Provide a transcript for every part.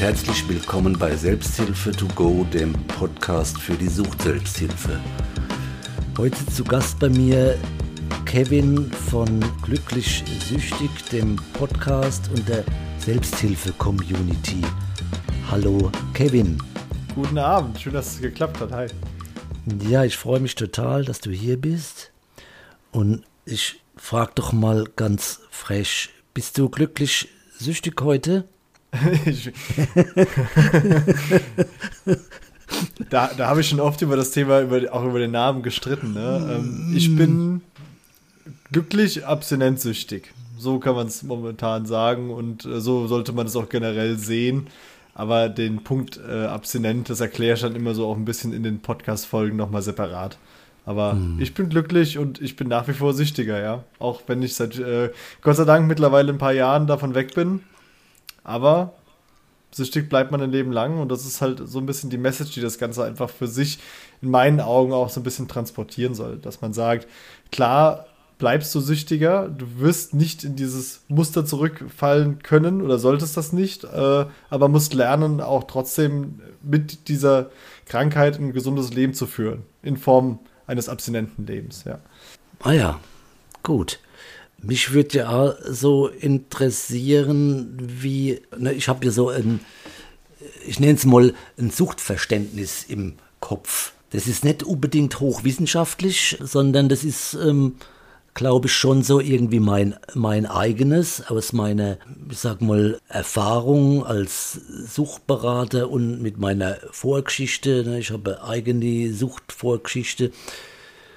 und herzlich willkommen bei Selbsthilfe to go, dem Podcast für die Sucht-Selbsthilfe. Heute zu Gast bei mir Kevin von Glücklich Süchtig, dem Podcast und der Selbsthilfe-Community. Hallo Kevin. Guten Abend, schön, dass es geklappt hat. Hi. Ja, ich freue mich total, dass du hier bist. Und ich frage doch mal ganz frech, bist du glücklich süchtig heute? Da da habe ich schon oft über das Thema, über, auch über den Namen gestritten. Ne? Ähm, ich bin glücklich abstinenzsüchtig. So kann man es momentan sagen und äh, so sollte man es auch generell sehen. Aber den Punkt äh, abstinent, das erkläre ich dann immer so auch ein bisschen in den Podcast-Folgen nochmal separat. Aber hm. ich bin glücklich und ich bin nach wie vor süchtiger, ja. Auch wenn ich seit äh, Gott sei Dank mittlerweile ein paar Jahren davon weg bin. Aber süchtig bleibt man ein Leben lang und das ist halt so ein bisschen die Message, die das Ganze einfach für sich in meinen Augen auch so ein bisschen transportieren soll. Dass man sagt, klar bleibst du süchtiger, du wirst nicht in dieses Muster zurückfallen können oder solltest das nicht, äh, aber musst lernen, auch trotzdem mit dieser Krankheit ein gesundes Leben zu führen, in Form eines abstinenten Lebens, ja. Ah ja, gut. Mich würde ja so interessieren, wie, ne, ich habe ja so ein, ich nenne es mal ein Suchtverständnis im Kopf. Das ist nicht unbedingt hochwissenschaftlich, sondern das ist, ähm, glaube ich, schon so irgendwie mein, mein eigenes, aus meiner, ich sag mal, Erfahrung als Suchtberater und mit meiner Vorgeschichte. Ne, ich habe eigene Suchtvorgeschichte.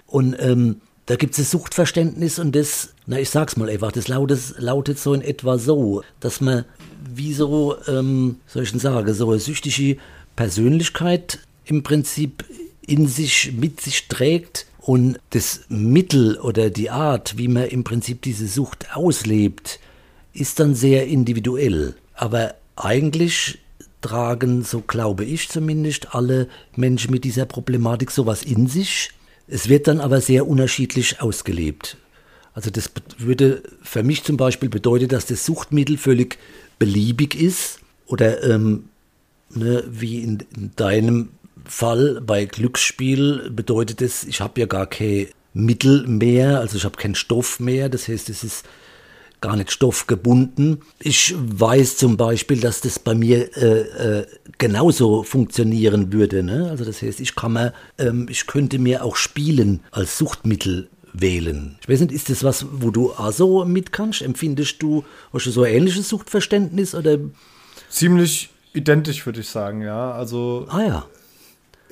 Und ähm, da gibt es ein Suchtverständnis und das, na ich sag's mal einfach, das lautet, lautet so in etwa so, dass man wie so, ähm, soll ich denn sagen, so eine süchtige Persönlichkeit im Prinzip in sich, mit sich trägt und das Mittel oder die Art, wie man im Prinzip diese Sucht auslebt, ist dann sehr individuell. Aber eigentlich tragen, so glaube ich zumindest, alle Menschen mit dieser Problematik sowas in sich es wird dann aber sehr unterschiedlich ausgelebt. Also das würde für mich zum Beispiel bedeuten, dass das Suchtmittel völlig beliebig ist oder ähm, ne, wie in, in, deinem Fall bei Glücksspiel bedeutet es, ich habe ja gar kein Mittel mehr, also ich habe keinen Stoff mehr. Das heißt, es ist gar nicht stoffgebunden. Ich weiß zum Beispiel, dass das bei mir äh, äh, genauso funktionieren würde. Ne? Also das heißt, ich kann mir, ähm, ich könnte mir auch Spielen als Suchtmittel wählen. Ich weiß nicht, ist das was, wo du auch so mit kannst? Empfindest du, hast du so ein ähnliches Suchtverständnis oder? Ziemlich identisch, würde ich sagen, ja. Also. Ah ja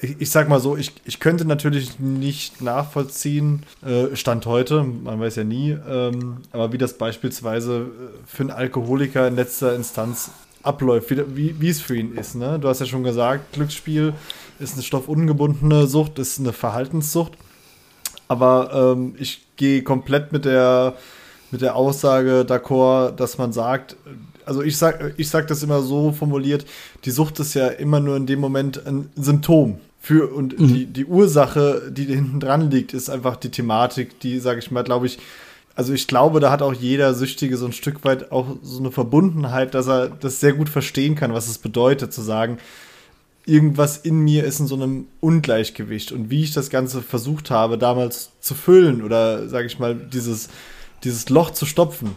ich, ich sag mal so, ich, ich könnte natürlich nicht nachvollziehen, äh, Stand heute, man weiß ja nie, ähm, aber wie das beispielsweise äh, für einen Alkoholiker in letzter Instanz abläuft, wie, wie, es für ihn ist. Ne? Du hast ja schon gesagt, Glücksspiel ist eine stoffungebundene Sucht, ist eine Verhaltenssucht. Aber ähm, ich gehe komplett mit der, mit der Aussage d'accord, dass man sagt, also ich sag, ich sag das immer so formuliert, die Sucht ist ja immer nur in dem Moment ein Symptom. Für, und mhm. die, die Ursache, die hinten dran liegt, ist einfach die Thematik, die, sage ich mal, glaube ich, also ich glaube, da hat auch jeder Süchtige so ein Stück weit auch so eine Verbundenheit, dass er das sehr gut verstehen kann, was es bedeutet, zu sagen, irgendwas in mir ist in so einem Ungleichgewicht. Und wie ich das Ganze versucht habe, damals zu füllen oder, sage ich mal, dieses, dieses Loch zu stopfen,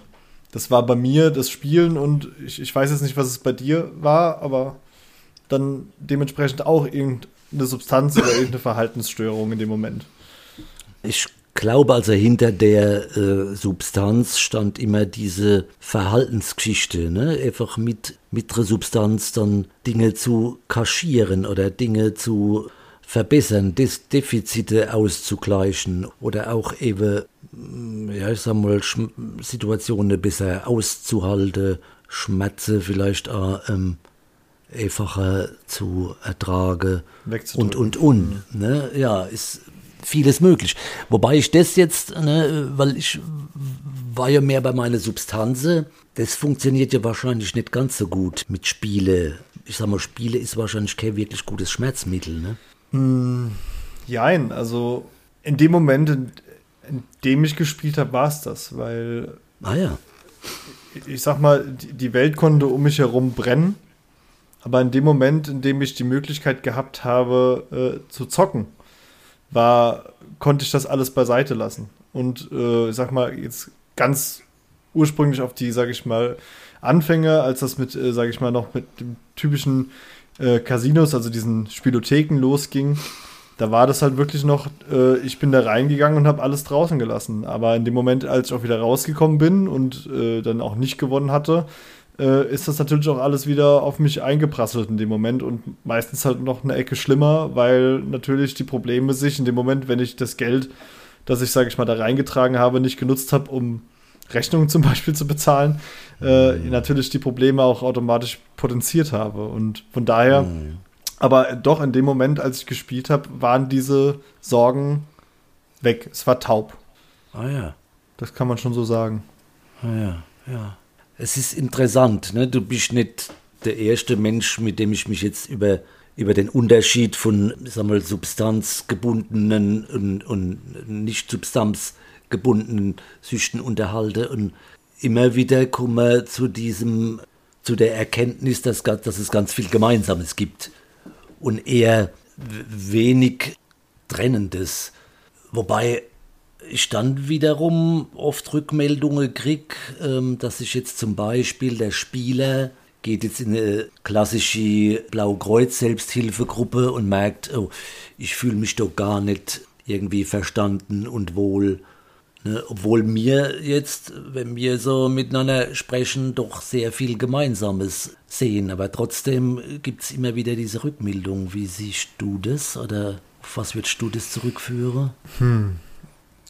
das war bei mir das Spielen und ich, ich weiß jetzt nicht, was es bei dir war, aber dann dementsprechend auch irgend, eine Substanz oder irgendeine Verhaltensstörung in dem Moment. Ich glaube also hinter der äh, Substanz stand immer diese Verhaltensgeschichte, ne? einfach mit, mit der Substanz dann Dinge zu kaschieren oder Dinge zu verbessern, Des Defizite auszugleichen oder auch eben, mm, ja, ich sag mal, Sch Situationen besser auszuhalten, Schmerzen vielleicht auch ähm, einfacher zu ertragen und, und, und. Ne? Ja, ist vieles möglich. Wobei ich das jetzt, ne, weil ich war ja mehr bei meiner Substanz, das funktioniert ja wahrscheinlich nicht ganz so gut mit Spiele. Ich sag mal, Spiele ist wahrscheinlich kein wirklich gutes Schmerzmittel, ne? Hm, jein, also in dem Moment, in, in dem ich gespielt habe, war es das, weil. Ah ja. Ich sag mal, die Welt konnte um mich herum brennen Aber in dem Moment, in dem ich die Möglichkeit gehabt habe, äh, zu zocken, war, konnte ich das alles beiseite lassen. Und äh, ich sag mal, jetzt ganz ursprünglich auf die, sag ich mal, Anfänge, als das mit, äh, sag ich mal, noch mit dem typischen äh, Casinos, also diesen Spielotheken losging, da war das halt wirklich noch, äh, ich bin da reingegangen und habe alles draußen gelassen. Aber in dem Moment, als ich auch wieder rausgekommen bin und äh, dann auch nicht gewonnen hatte, äh, ist das natürlich auch alles wieder auf mich eingeprasselt in dem Moment und meistens halt noch eine Ecke schlimmer, weil natürlich die Probleme sich in dem Moment, wenn ich das Geld, das ich, sage ich mal, da reingetragen habe, nicht genutzt habe, um Rechnungen zum Beispiel zu bezahlen, äh, mhm. natürlich die Probleme auch automatisch potenziert habe. Und von daher, mhm. aber doch in dem Moment, als ich gespielt habe, waren diese Sorgen weg. Es war taub. Ah ja. Das kann man schon so sagen. Ah ja, ja. Es ist interessant, ne? Du bist nicht der erste Mensch, mit dem ich mich jetzt über über den Unterschied von sag mal, substanzgebundenen und, und nicht substanzgebundenen Süchten unterhalte und immer wieder komme zu diesem, zu der Erkenntnis, dass, dass es ganz viel Gemeinsames gibt und eher wenig Trennendes. Wobei ich dann wiederum oft Rückmeldungen kriege, ähm, dass sich jetzt zum Beispiel der Spieler geht jetzt in eine klassische Blaukreuz-Selbsthilfegruppe und merkt, oh, ich fühle mich doch gar nicht irgendwie verstanden und wohl Ne, obwohl mir jetzt, wenn wir so miteinander sprechen, doch sehr viel Gemeinsames sehen. Aber trotzdem gibt es immer wieder diese Rückmeldung. Wie siehst du das oder auf was würdest du das zurückführen? Hm.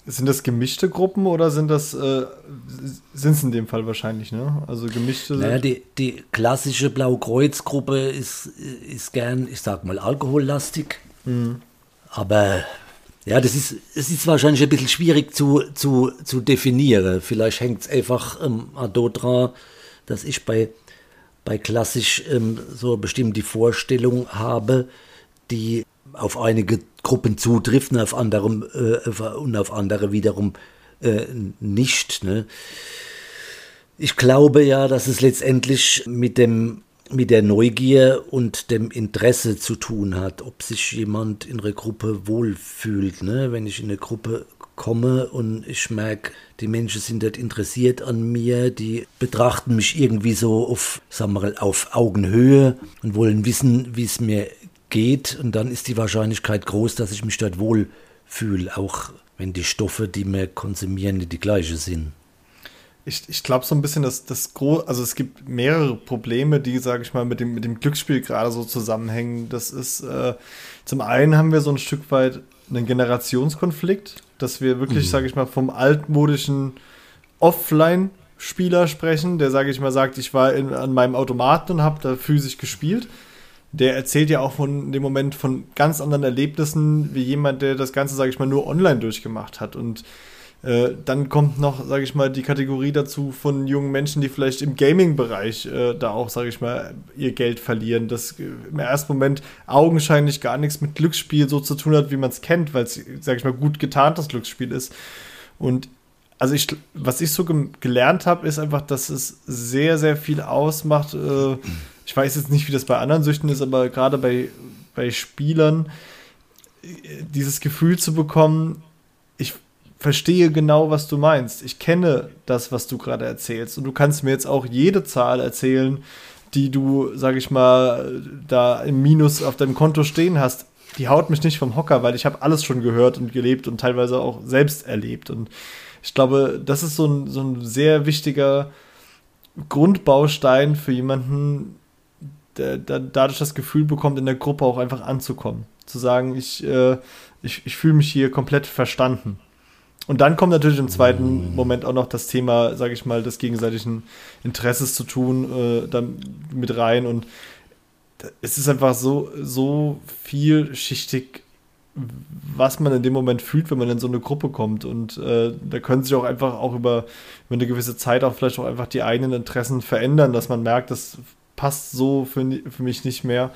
Sind das gemischte Gruppen oder sind das, äh, sind es in dem Fall wahrscheinlich, ne? Also gemischte. Naja, die, die klassische Blaukreuz-Gruppe ist, ist gern, ich sag mal, alkohollastig. Hm. Aber ja, das ist, es ist wahrscheinlich ein bisschen schwierig zu, zu, zu definieren. Vielleicht hängt es einfach ähm, dran, dass ich bei, bei klassisch ähm, so bestimmt die Vorstellung habe, die auf einige Gruppen zutrifft auf, anderem, äh, und auf andere wiederum äh, nicht. Ne? Ich glaube ja, dass es letztendlich mit dem mit der Neugier und dem Interesse zu tun hat, ob sich jemand in einer Gruppe wohlfühlt. Ne? Wenn ich in eine Gruppe komme und ich merke, die Menschen sind dort interessiert an mir, die betrachten mich irgendwie so auf, sagen wir, auf Augenhöhe und wollen wissen, wie es mir geht. Und dann ist die Wahrscheinlichkeit groß, dass ich mich dort wohlfühle, auch wenn die Stoffe, die wir konsumieren, nicht die gleiche sind ich, ich glaube so ein bisschen, dass das groß, also es gibt mehrere Probleme, die, sage ich mal, mit dem, mit dem Glücksspiel gerade so zusammenhängen. Das ist, äh, zum einen haben wir so ein Stück weit einen Generationskonflikt, dass wir wirklich, mhm. sage ich mal, vom altmodischen Offline-Spieler sprechen, der, sage ich mal, sagt, ich war in, an meinem Automaten und habe da physisch gespielt. Der erzählt ja auch von dem Moment von ganz anderen Erlebnissen, wie jemand, der das Ganze, sage ich mal, nur online durchgemacht hat. Und äh, dann kommt noch, sage ich mal, die Kategorie dazu von jungen Menschen, die vielleicht im Gaming-Bereich äh, da auch, sage ich mal, ihr Geld verlieren. Das äh, im ersten Moment augenscheinlich gar nichts mit Glücksspiel so zu tun hat, wie man es kennt, weil es, sage ich mal, gut getarntes Glücksspiel ist. Und also ich, was ich so ge gelernt habe, ist einfach, dass es sehr, sehr viel ausmacht. Äh, ich weiß jetzt nicht, wie das bei anderen Süchten ist, aber gerade bei, bei Spielern dieses Gefühl zu bekommen, ich verstehe genau, was du meinst. Ich kenne das, was du gerade erzählst. Und du kannst mir jetzt auch jede Zahl erzählen, die du, sag ich mal, da im Minus auf deinem Konto stehen hast. Die haut mich nicht vom Hocker, weil ich habe alles schon gehört und gelebt und teilweise auch selbst erlebt. Und ich glaube, das ist so ein, so ein sehr wichtiger Grundbaustein für jemanden, dadurch das Gefühl bekommt, in der Gruppe auch einfach anzukommen. Zu sagen, ich, äh, ich, ich fühle mich hier komplett verstanden. Und dann kommt natürlich im zweiten mhm. Moment auch noch das Thema, sage ich mal, des gegenseitigen Interesses zu tun, äh, dann mit rein. Und es ist einfach so, so vielschichtig, was man in dem Moment fühlt, wenn man in so eine Gruppe kommt. Und äh, da können sich auch einfach auch über, über eine gewisse Zeit auch vielleicht auch einfach die eigenen Interessen verändern, dass man merkt, das passt so für, für mich nicht mehr.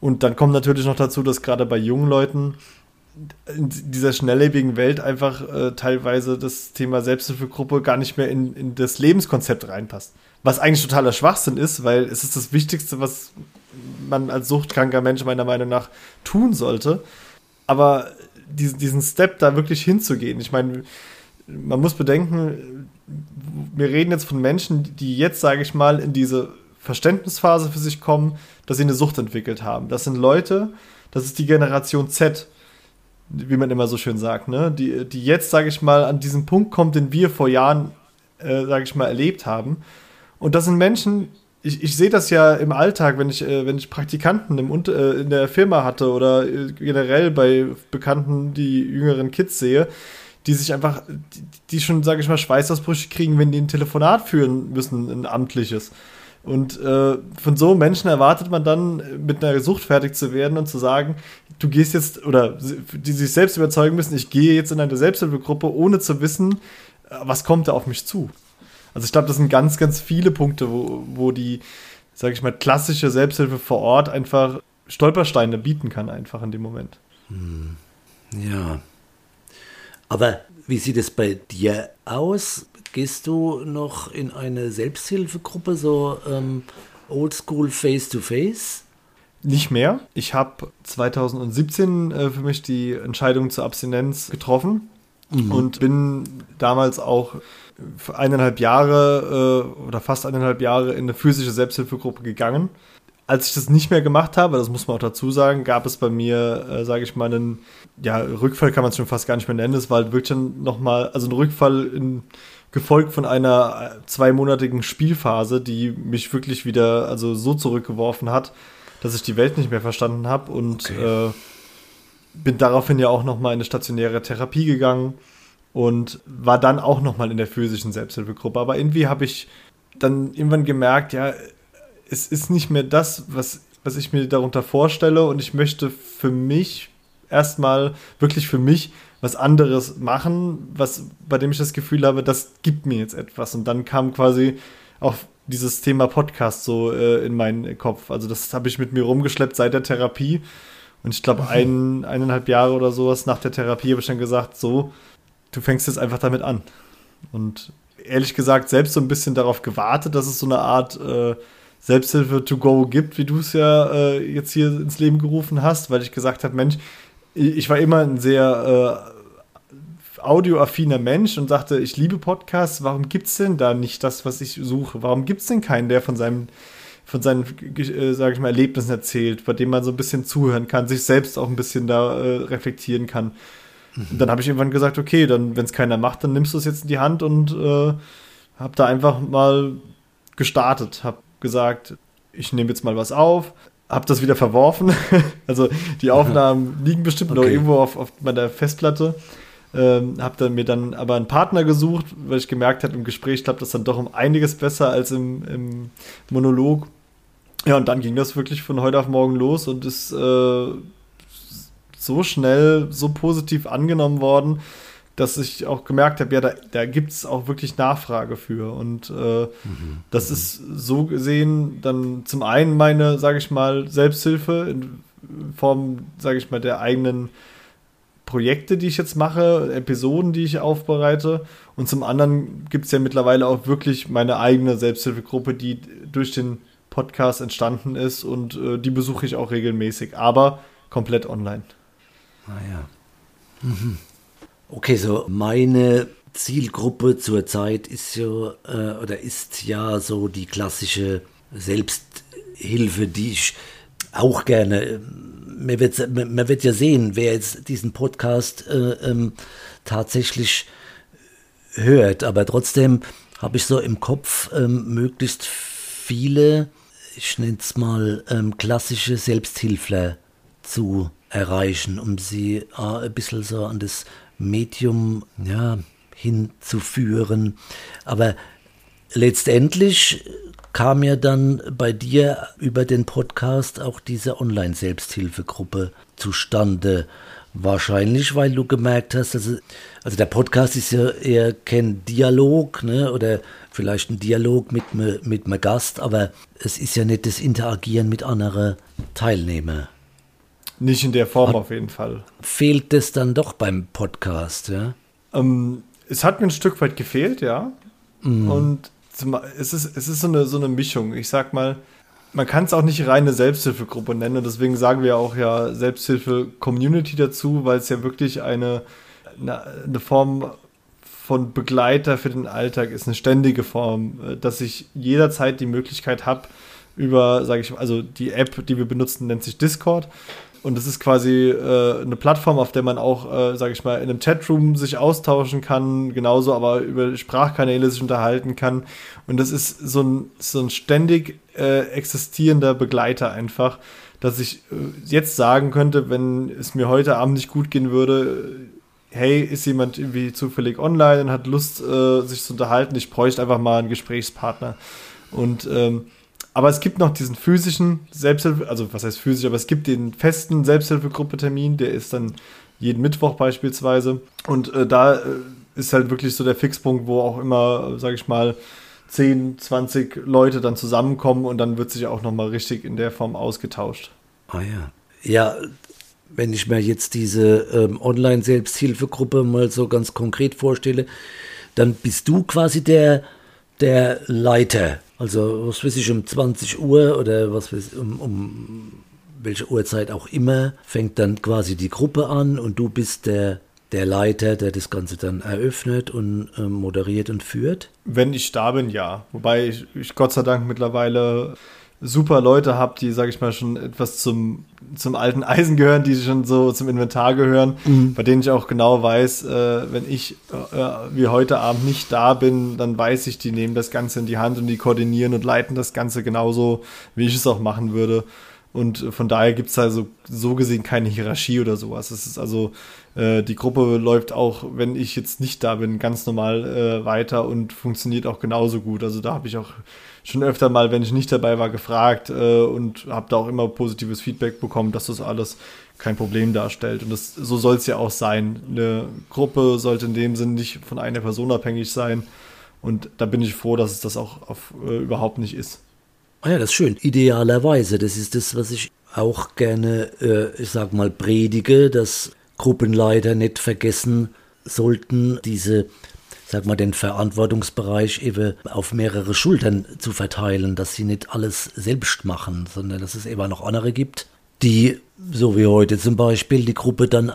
Und dann kommt natürlich noch dazu, dass gerade bei jungen Leuten in dieser schnelllebigen Welt einfach äh, teilweise das Thema Selbsthilfegruppe gar nicht mehr in, in das Lebenskonzept reinpasst. Was eigentlich totaler Schwachsinn ist, weil es ist das Wichtigste, was man als suchtkranker Mensch meiner Meinung nach tun sollte. Aber diesen, diesen Step da wirklich hinzugehen, ich meine, man muss bedenken, wir reden jetzt von Menschen, die jetzt, sage ich mal, in diese Verständnisphase für sich kommen, dass sie eine Sucht entwickelt haben. Das sind Leute, das ist die Generation Z, wie man immer so schön sagt, ne? die, die jetzt, sage ich mal, an diesen Punkt kommt, den wir vor Jahren, äh, sage ich mal, erlebt haben. Und das sind Menschen, ich, ich sehe das ja im Alltag, wenn ich, äh, wenn ich Praktikanten im, äh, in der Firma hatte oder äh, generell bei Bekannten, die jüngeren Kids sehe, die sich einfach, die, die schon, sage ich mal, Schweißausbrüche kriegen, wenn die ein Telefonat führen müssen, ein amtliches. Und äh, von so Menschen erwartet man dann, mit einer Sucht fertig zu werden und zu sagen, du gehst jetzt, oder die sich selbst überzeugen müssen, ich gehe jetzt in eine Selbsthilfegruppe, ohne zu wissen, äh, was kommt da auf mich zu. Also ich glaube, das sind ganz, ganz viele Punkte, wo, wo die, sage ich mal, klassische Selbsthilfe vor Ort einfach Stolpersteine bieten kann, einfach in dem Moment. Hm. Ja. Aber wie sieht es bei dir aus? Gehst du noch in eine Selbsthilfegruppe, so ähm, Oldschool Face-to-Face? Nicht mehr. Ich habe 2017 äh, für mich die Entscheidung zur Abstinenz getroffen mhm. und bin damals auch für eineinhalb Jahre äh, oder fast eineinhalb Jahre in eine physische Selbsthilfegruppe gegangen. Als ich das nicht mehr gemacht habe, das muss man auch dazu sagen, gab es bei mir, äh, sage ich mal, einen ja, Rückfall kann man es schon fast gar nicht mehr nennen. Es war halt wirklich nochmal, also ein Rückfall in, gefolgt von einer äh, zweimonatigen Spielphase, die mich wirklich wieder also so zurückgeworfen hat, dass ich die Welt nicht mehr verstanden habe und okay. äh, bin daraufhin ja auch nochmal in eine stationäre Therapie gegangen und war dann auch nochmal in der physischen Selbsthilfegruppe. Aber irgendwie habe ich dann irgendwann gemerkt, ja, es ist nicht mehr das, was, was ich mir darunter vorstelle und ich möchte für mich erstmal wirklich für mich was anderes machen, was, bei dem ich das Gefühl habe, das gibt mir jetzt etwas. Und dann kam quasi auch dieses Thema Podcast so äh, in meinen Kopf. Also das habe ich mit mir rumgeschleppt seit der Therapie. Und ich glaube, ein, eineinhalb Jahre oder sowas nach der Therapie habe ich dann gesagt, so, du fängst jetzt einfach damit an. Und ehrlich gesagt, selbst so ein bisschen darauf gewartet, dass es so eine Art äh, Selbsthilfe to go gibt, wie du es ja äh, jetzt hier ins Leben gerufen hast, weil ich gesagt habe, Mensch, ich war immer ein sehr äh, audioaffiner Mensch und sagte, ich liebe Podcasts, warum gibt es denn da nicht das, was ich suche? Warum gibt es denn keinen, der von seinem von seinen, äh, sage ich mal, Erlebnissen erzählt, bei dem man so ein bisschen zuhören kann, sich selbst auch ein bisschen da äh, reflektieren kann. Mhm. Dann habe ich irgendwann gesagt, okay, dann, wenn es keiner macht, dann nimmst du es jetzt in die Hand und äh, habe da einfach mal gestartet, habe gesagt, ich nehme jetzt mal was auf, habe das wieder verworfen. also die Aufnahmen liegen bestimmt okay. noch irgendwo auf, auf meiner Festplatte. Ähm, habe dann mir dann aber einen Partner gesucht, weil ich gemerkt habe, im Gespräch klappt das dann doch um einiges besser als im, im Monolog. Ja, und dann ging das wirklich von heute auf morgen los und ist äh, so schnell, so positiv angenommen worden, dass ich auch gemerkt habe, ja, da, da gibt es auch wirklich Nachfrage für. Und äh, mhm. das ist so gesehen dann zum einen meine, sage ich mal, Selbsthilfe in Form, sage ich mal, der eigenen Projekte, die ich jetzt mache, Episoden, die ich aufbereite. Und zum anderen gibt es ja mittlerweile auch wirklich meine eigene Selbsthilfegruppe, die durch den Podcast entstanden ist und äh, die besuche ich auch regelmäßig, aber komplett online. Ah ja. Mhm. Okay, so meine Zielgruppe zurzeit ist ja äh, oder ist ja so die klassische Selbsthilfe, die ich auch gerne. Äh, man wird, man wird ja sehen, wer jetzt diesen Podcast äh, ähm, tatsächlich hört, aber trotzdem habe ich so im Kopf ähm, möglichst viele, ich nenne es mal ähm, klassische Selbsthilfler zu erreichen, um sie äh, ein bisschen so an das Medium ja, hinzuführen. Aber letztendlich kam ja dann bei dir über den Podcast auch diese Online-Selbsthilfegruppe zustande. Wahrscheinlich, weil du gemerkt hast, also, also der Podcast ist ja eher kein Dialog, ne, oder vielleicht ein Dialog mit, mit einem Gast, aber es ist ja nicht das Interagieren mit anderen Teilnehmern. Nicht in der Form auf jeden Fall. Fehlt es dann doch beim Podcast, ja? Ähm, es hat mir ein Stück weit gefehlt, ja. Mm. Und es ist, es ist so, eine, so eine Mischung. Ich sag mal, man kann es auch nicht reine Selbsthilfegruppe nennen. deswegen sagen wir auch ja Selbsthilfe-Community dazu, weil es ja wirklich eine, eine, eine, Form von Begleiter für den Alltag ist, eine ständige Form, äh, dass ich jederzeit die Möglichkeit habe, über, sage ich, also die App, die wir benutzen, nennt sich Discord. Und das ist quasi äh, eine Plattform, auf der man auch, äh, sage ich mal, in einem Chatroom sich austauschen kann, genauso aber über Sprachkanäle sich unterhalten kann. Und das ist so ein, so ein ständig äh, existierender Begleiter einfach, dass ich äh, jetzt sagen könnte, wenn es mir heute Abend nicht gut gehen würde, hey, ist jemand irgendwie zufällig online und hat Lust, äh, sich zu unterhalten, ich bräuchte einfach mal einen Gesprächspartner. Und ähm, aber es gibt noch diesen physischen Selbsthilfe, also was heißt physisch, aber es gibt den festen Selbsthilfegruppe-Termin, der ist dann jeden Mittwoch beispielsweise. Und äh, da äh, ist halt wirklich so der Fixpunkt, wo auch immer, sage ich mal, 10, 20 Leute dann zusammenkommen und dann wird sich auch nochmal richtig in der Form ausgetauscht. Ah ja. Ja, wenn ich mir jetzt diese ähm, Online-Selbsthilfegruppe mal so ganz konkret vorstelle, dann bist du quasi der, der Leiter also, was weiß ich, um 20 Uhr oder was weiß ich, um, um welche Uhrzeit auch immer, fängt dann quasi die Gruppe an und du bist der, der Leiter, der das Ganze dann eröffnet und äh, moderiert und führt? Wenn ich da bin, ja. Wobei ich, ich Gott sei Dank mittlerweile super Leute habe, die, sage ich mal, schon etwas zum, zum alten Eisen gehören, die schon so zum Inventar gehören, mhm. bei denen ich auch genau weiß, äh, wenn ich äh, wie heute Abend nicht da bin, dann weiß ich, die nehmen das Ganze in die Hand und die koordinieren und leiten das Ganze genauso, wie ich es auch machen würde. Und von daher gibt es also so gesehen keine Hierarchie oder sowas. Es ist also, äh, die Gruppe läuft auch, wenn ich jetzt nicht da bin, ganz normal äh, weiter und funktioniert auch genauso gut. Also da habe ich auch schon öfter mal, wenn ich nicht dabei war, gefragt äh, und habe da auch immer positives Feedback bekommen, dass das alles kein Problem darstellt. Und das, so soll es ja auch sein. Eine Gruppe sollte in dem Sinn nicht von einer Person abhängig sein. Und da bin ich froh, dass es das auch auf, äh, überhaupt nicht ist. Ah ja, das ist schön. Idealerweise, das ist das, was ich auch gerne, äh, ich sag mal, predige, dass Gruppenleiter nicht vergessen sollten, diese sag mal, den Verantwortungsbereich eben auf mehrere Schultern zu verteilen, dass sie nicht alles selbst machen, sondern dass es eben noch andere gibt, die, so wie heute zum Beispiel, die Gruppe dann äh,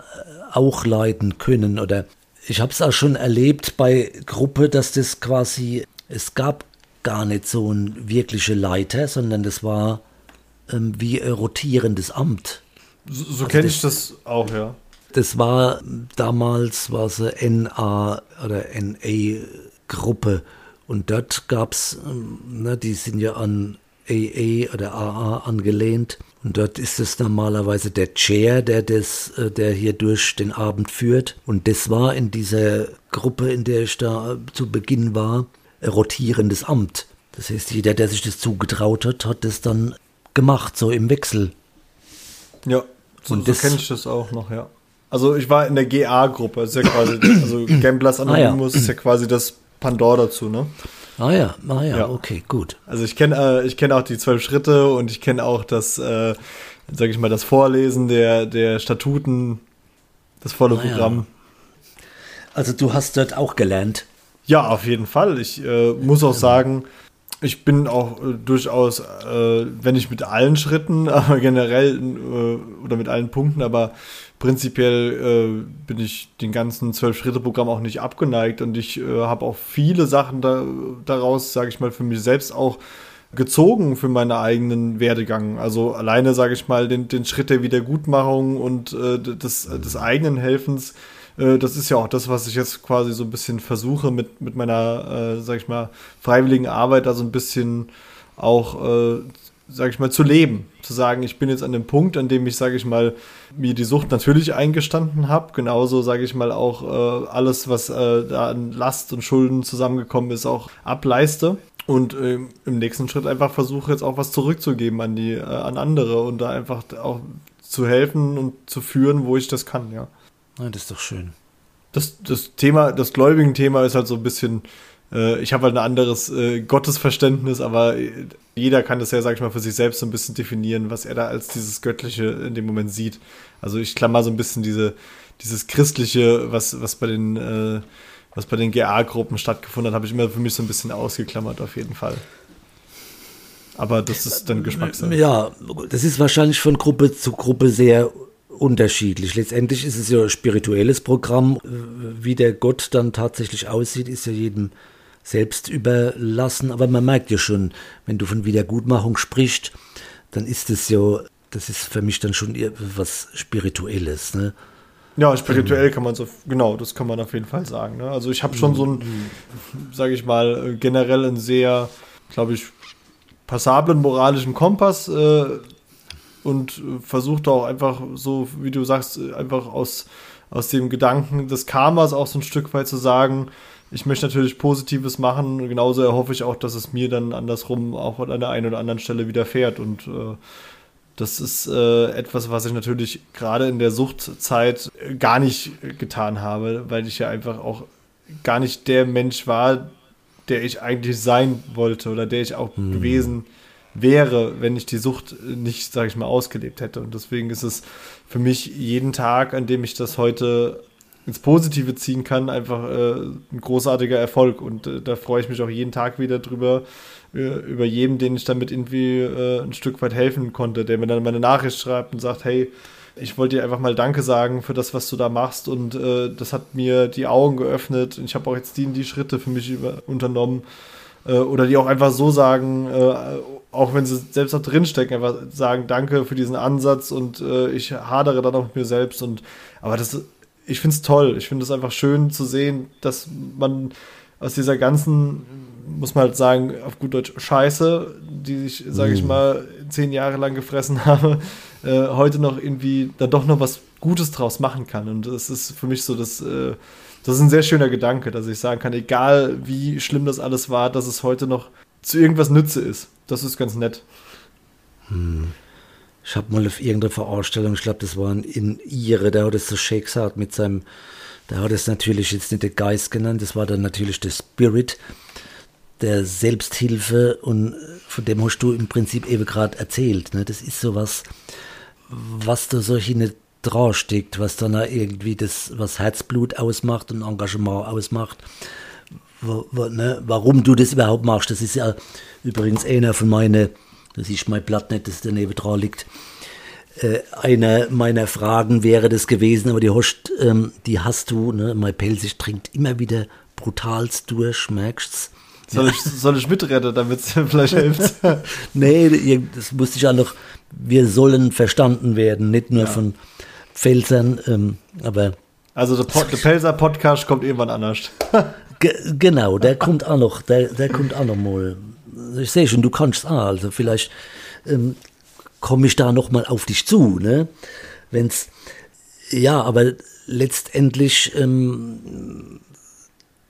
auch leiten können. Oder ich habe es auch schon erlebt bei Gruppe, dass das quasi, es gab gar nicht so ein wirkliche Leiter, sondern das war ähm, wie ein rotierendes Amt. So, so also kenne ich das auch, ja. Das war damals war es NA oder NA Gruppe und dort gab es, ne, die sind ja an AA oder AA angelehnt und dort ist es normalerweise der Chair, der das, äh, der hier durch den Abend führt und das war in dieser Gruppe, in der ich da zu Beginn war, rotierendes Amt. Das heißt, jeder, der sich das zugetraut hat, hat das dann gemacht, so im Wechsel. Ja, so, und so kenne ich das auch noch, ja. Also ich war in der GA-Gruppe, ist ja quasi, also Gamblers Anonymous ah, ja. ist ja quasi das Pandor dazu, ne? Ah ja, ah ja, ja. okay, gut. Also ich kenne äh, ich kenne auch die zwölf Schritte und ich kenne auch das, äh, sag ich mal, das Vorlesen der, der Statuten, das volle ah, Programm. Ja. Also du hast dort auch gelernt. Ja, auf jeden Fall. Ich äh, muss auch sagen, ich bin auch äh, durchaus, äh, wenn nicht mit allen Schritten, aber generell äh, oder mit allen Punkten, aber prinzipiell äh, bin ich den ganzen Zwölf-Schritte-Programm auch nicht abgeneigt und ich äh, habe auch viele Sachen da, daraus, sage ich mal, für mich selbst auch gezogen für meinen eigenen Werdegang. Also alleine, sage ich mal, den, den Schritt der Wiedergutmachung und des, des eigenen Helfens äh, das ist ja auch das, was ich jetzt quasi so ein bisschen versuche mit, mit meiner, äh, sag ich mal, freiwilligen Arbeit, da so ein bisschen auch, äh, sag ich mal, zu leben. Zu sagen, ich bin jetzt an dem Punkt, an dem ich, sage ich mal, mir die Sucht natürlich eingestanden habe. Genauso, sage ich mal, auch äh, alles, was äh, da an Last und Schulden zusammengekommen ist, auch ableiste. Und äh, im nächsten Schritt einfach versuche jetzt auch was zurückzugeben an die, äh, an andere und da einfach auch zu helfen und zu führen, wo ich das kann, ja. Ja, das ist doch schön. Das, das Thema, das gläubigen Thema ist halt so ein bisschen Äh, ich habe halt ein anderes äh, Gottesverständnis, aber jeder kann das ja, sag ich mal, für sich selbst so ein bisschen definieren, was er da als dieses Göttliche in dem Moment sieht. Also ich klammer so ein bisschen diese, dieses Christliche, was, was bei den, äh, was bei den GA-Gruppen stattgefunden hat, habe ich immer für mich so ein bisschen ausgeklammert, auf jeden Fall. Aber das ist dann Geschmackssache. Ja, das ist wahrscheinlich von Gruppe zu Gruppe sehr unterschiedlich. Letztendlich ist es ja ein spirituelles Programm. Wie der Gott dann tatsächlich aussieht, ist ja jedem selbst überlassen. Aber man merkt ja schon, wenn du von Wiedergutmachung sprichst, dann ist es ja, das ist für mich dann schon was Spirituelles. Ne? Ja, spirituell kann man so, genau, das kann man auf jeden Fall sagen. Ne? Also ich habe schon so ein, sage ich mal, generell ein sehr, glaube ich, passablen moralischen Kompass äh, und versucht auch einfach so, wie du sagst, einfach aus, aus dem Gedanken des Karmas auch so ein Stück weit zu sagen, ich möchte natürlich Positives machen. Genauso erhoffe ich auch, dass es mir dann andersrum auch an der einen oder anderen Stelle widerfährt. Und äh, das ist äh, etwas, was ich natürlich gerade in der Suchtzeit gar nicht getan habe, weil ich ja einfach auch gar nicht der Mensch war, der ich eigentlich sein wollte oder der ich auch mhm. gewesen wäre, wenn ich die Sucht nicht, sage ich mal, ausgelebt hätte. Und deswegen ist es für mich jeden Tag, an dem ich das heute ins Positive ziehen kann, einfach äh, ein großartiger Erfolg. Und äh, da freue ich mich auch jeden Tag wieder drüber, äh, über jeden, den ich damit irgendwie äh, ein Stück weit helfen konnte, der mir dann meine Nachricht schreibt und sagt, hey, ich wollte dir einfach mal Danke sagen für das, was du da machst und äh, das hat mir die Augen geöffnet und ich habe auch jetzt die, die Schritte für mich über, unternommen äh, oder die auch einfach so sagen, auch wenn sie selbst auch drinstecken, einfach sagen Danke für diesen Ansatz und ich hadere dann auch mit mir selbst und aber das ich finde es toll. Ich finde es einfach schön zu sehen, dass man aus dieser ganzen, muss man halt sagen, auf gut Deutsch Scheiße, die ich, sage ich mm. mal, zehn Jahre lang gefressen habe, äh, heute noch irgendwie dann doch noch was Gutes draus machen kann. Und das ist für mich so, dass äh, das ist ein sehr schöner Gedanke, dass ich sagen kann, egal wie schlimm das alles war, dass es heute noch zu irgendwas Nütze ist. Das ist ganz nett. Hm. Ich habe mal auf irgendeiner Veranstaltung, ich glaube, das war in Ihre, der hat es so schön gesagt mit seinem, der hat es natürlich jetzt nicht der Geist genannt, das war dann natürlich der Spirit der Selbsthilfe und von dem hast du im Prinzip eben gerade erzählt. Ne? Das ist sowas, was da so nicht steckt, was dann irgendwie das, was Herzblut ausmacht und Engagement ausmacht. Ne? Warum du das überhaupt machst, das ist ja übrigens einer von meinen das ist mein Blatt nicht, das daneben dran liegt. Äh, eine meiner Fragen wäre das gewesen, aber die hast, ähm, die hast du, ne? Mein Pelzig trinkt immer wieder brutalst durch, merkst's? Soll ich, soll ich mitrennen, damit es vielleicht hilft? nee, das musste ich auch noch, wir sollen verstanden werden, nicht nur ja. von Pfälzern, ähm, aber. Also der, Pod, der Pelzer Podcast kommt irgendwann anders. genau, der kommt auch noch, der, der kommt auch noch mal ich sehe schon, du kannst auch, also vielleicht ähm, komme ich da nochmal auf dich zu, ne? Wenn's, ja, aber letztendlich ähm,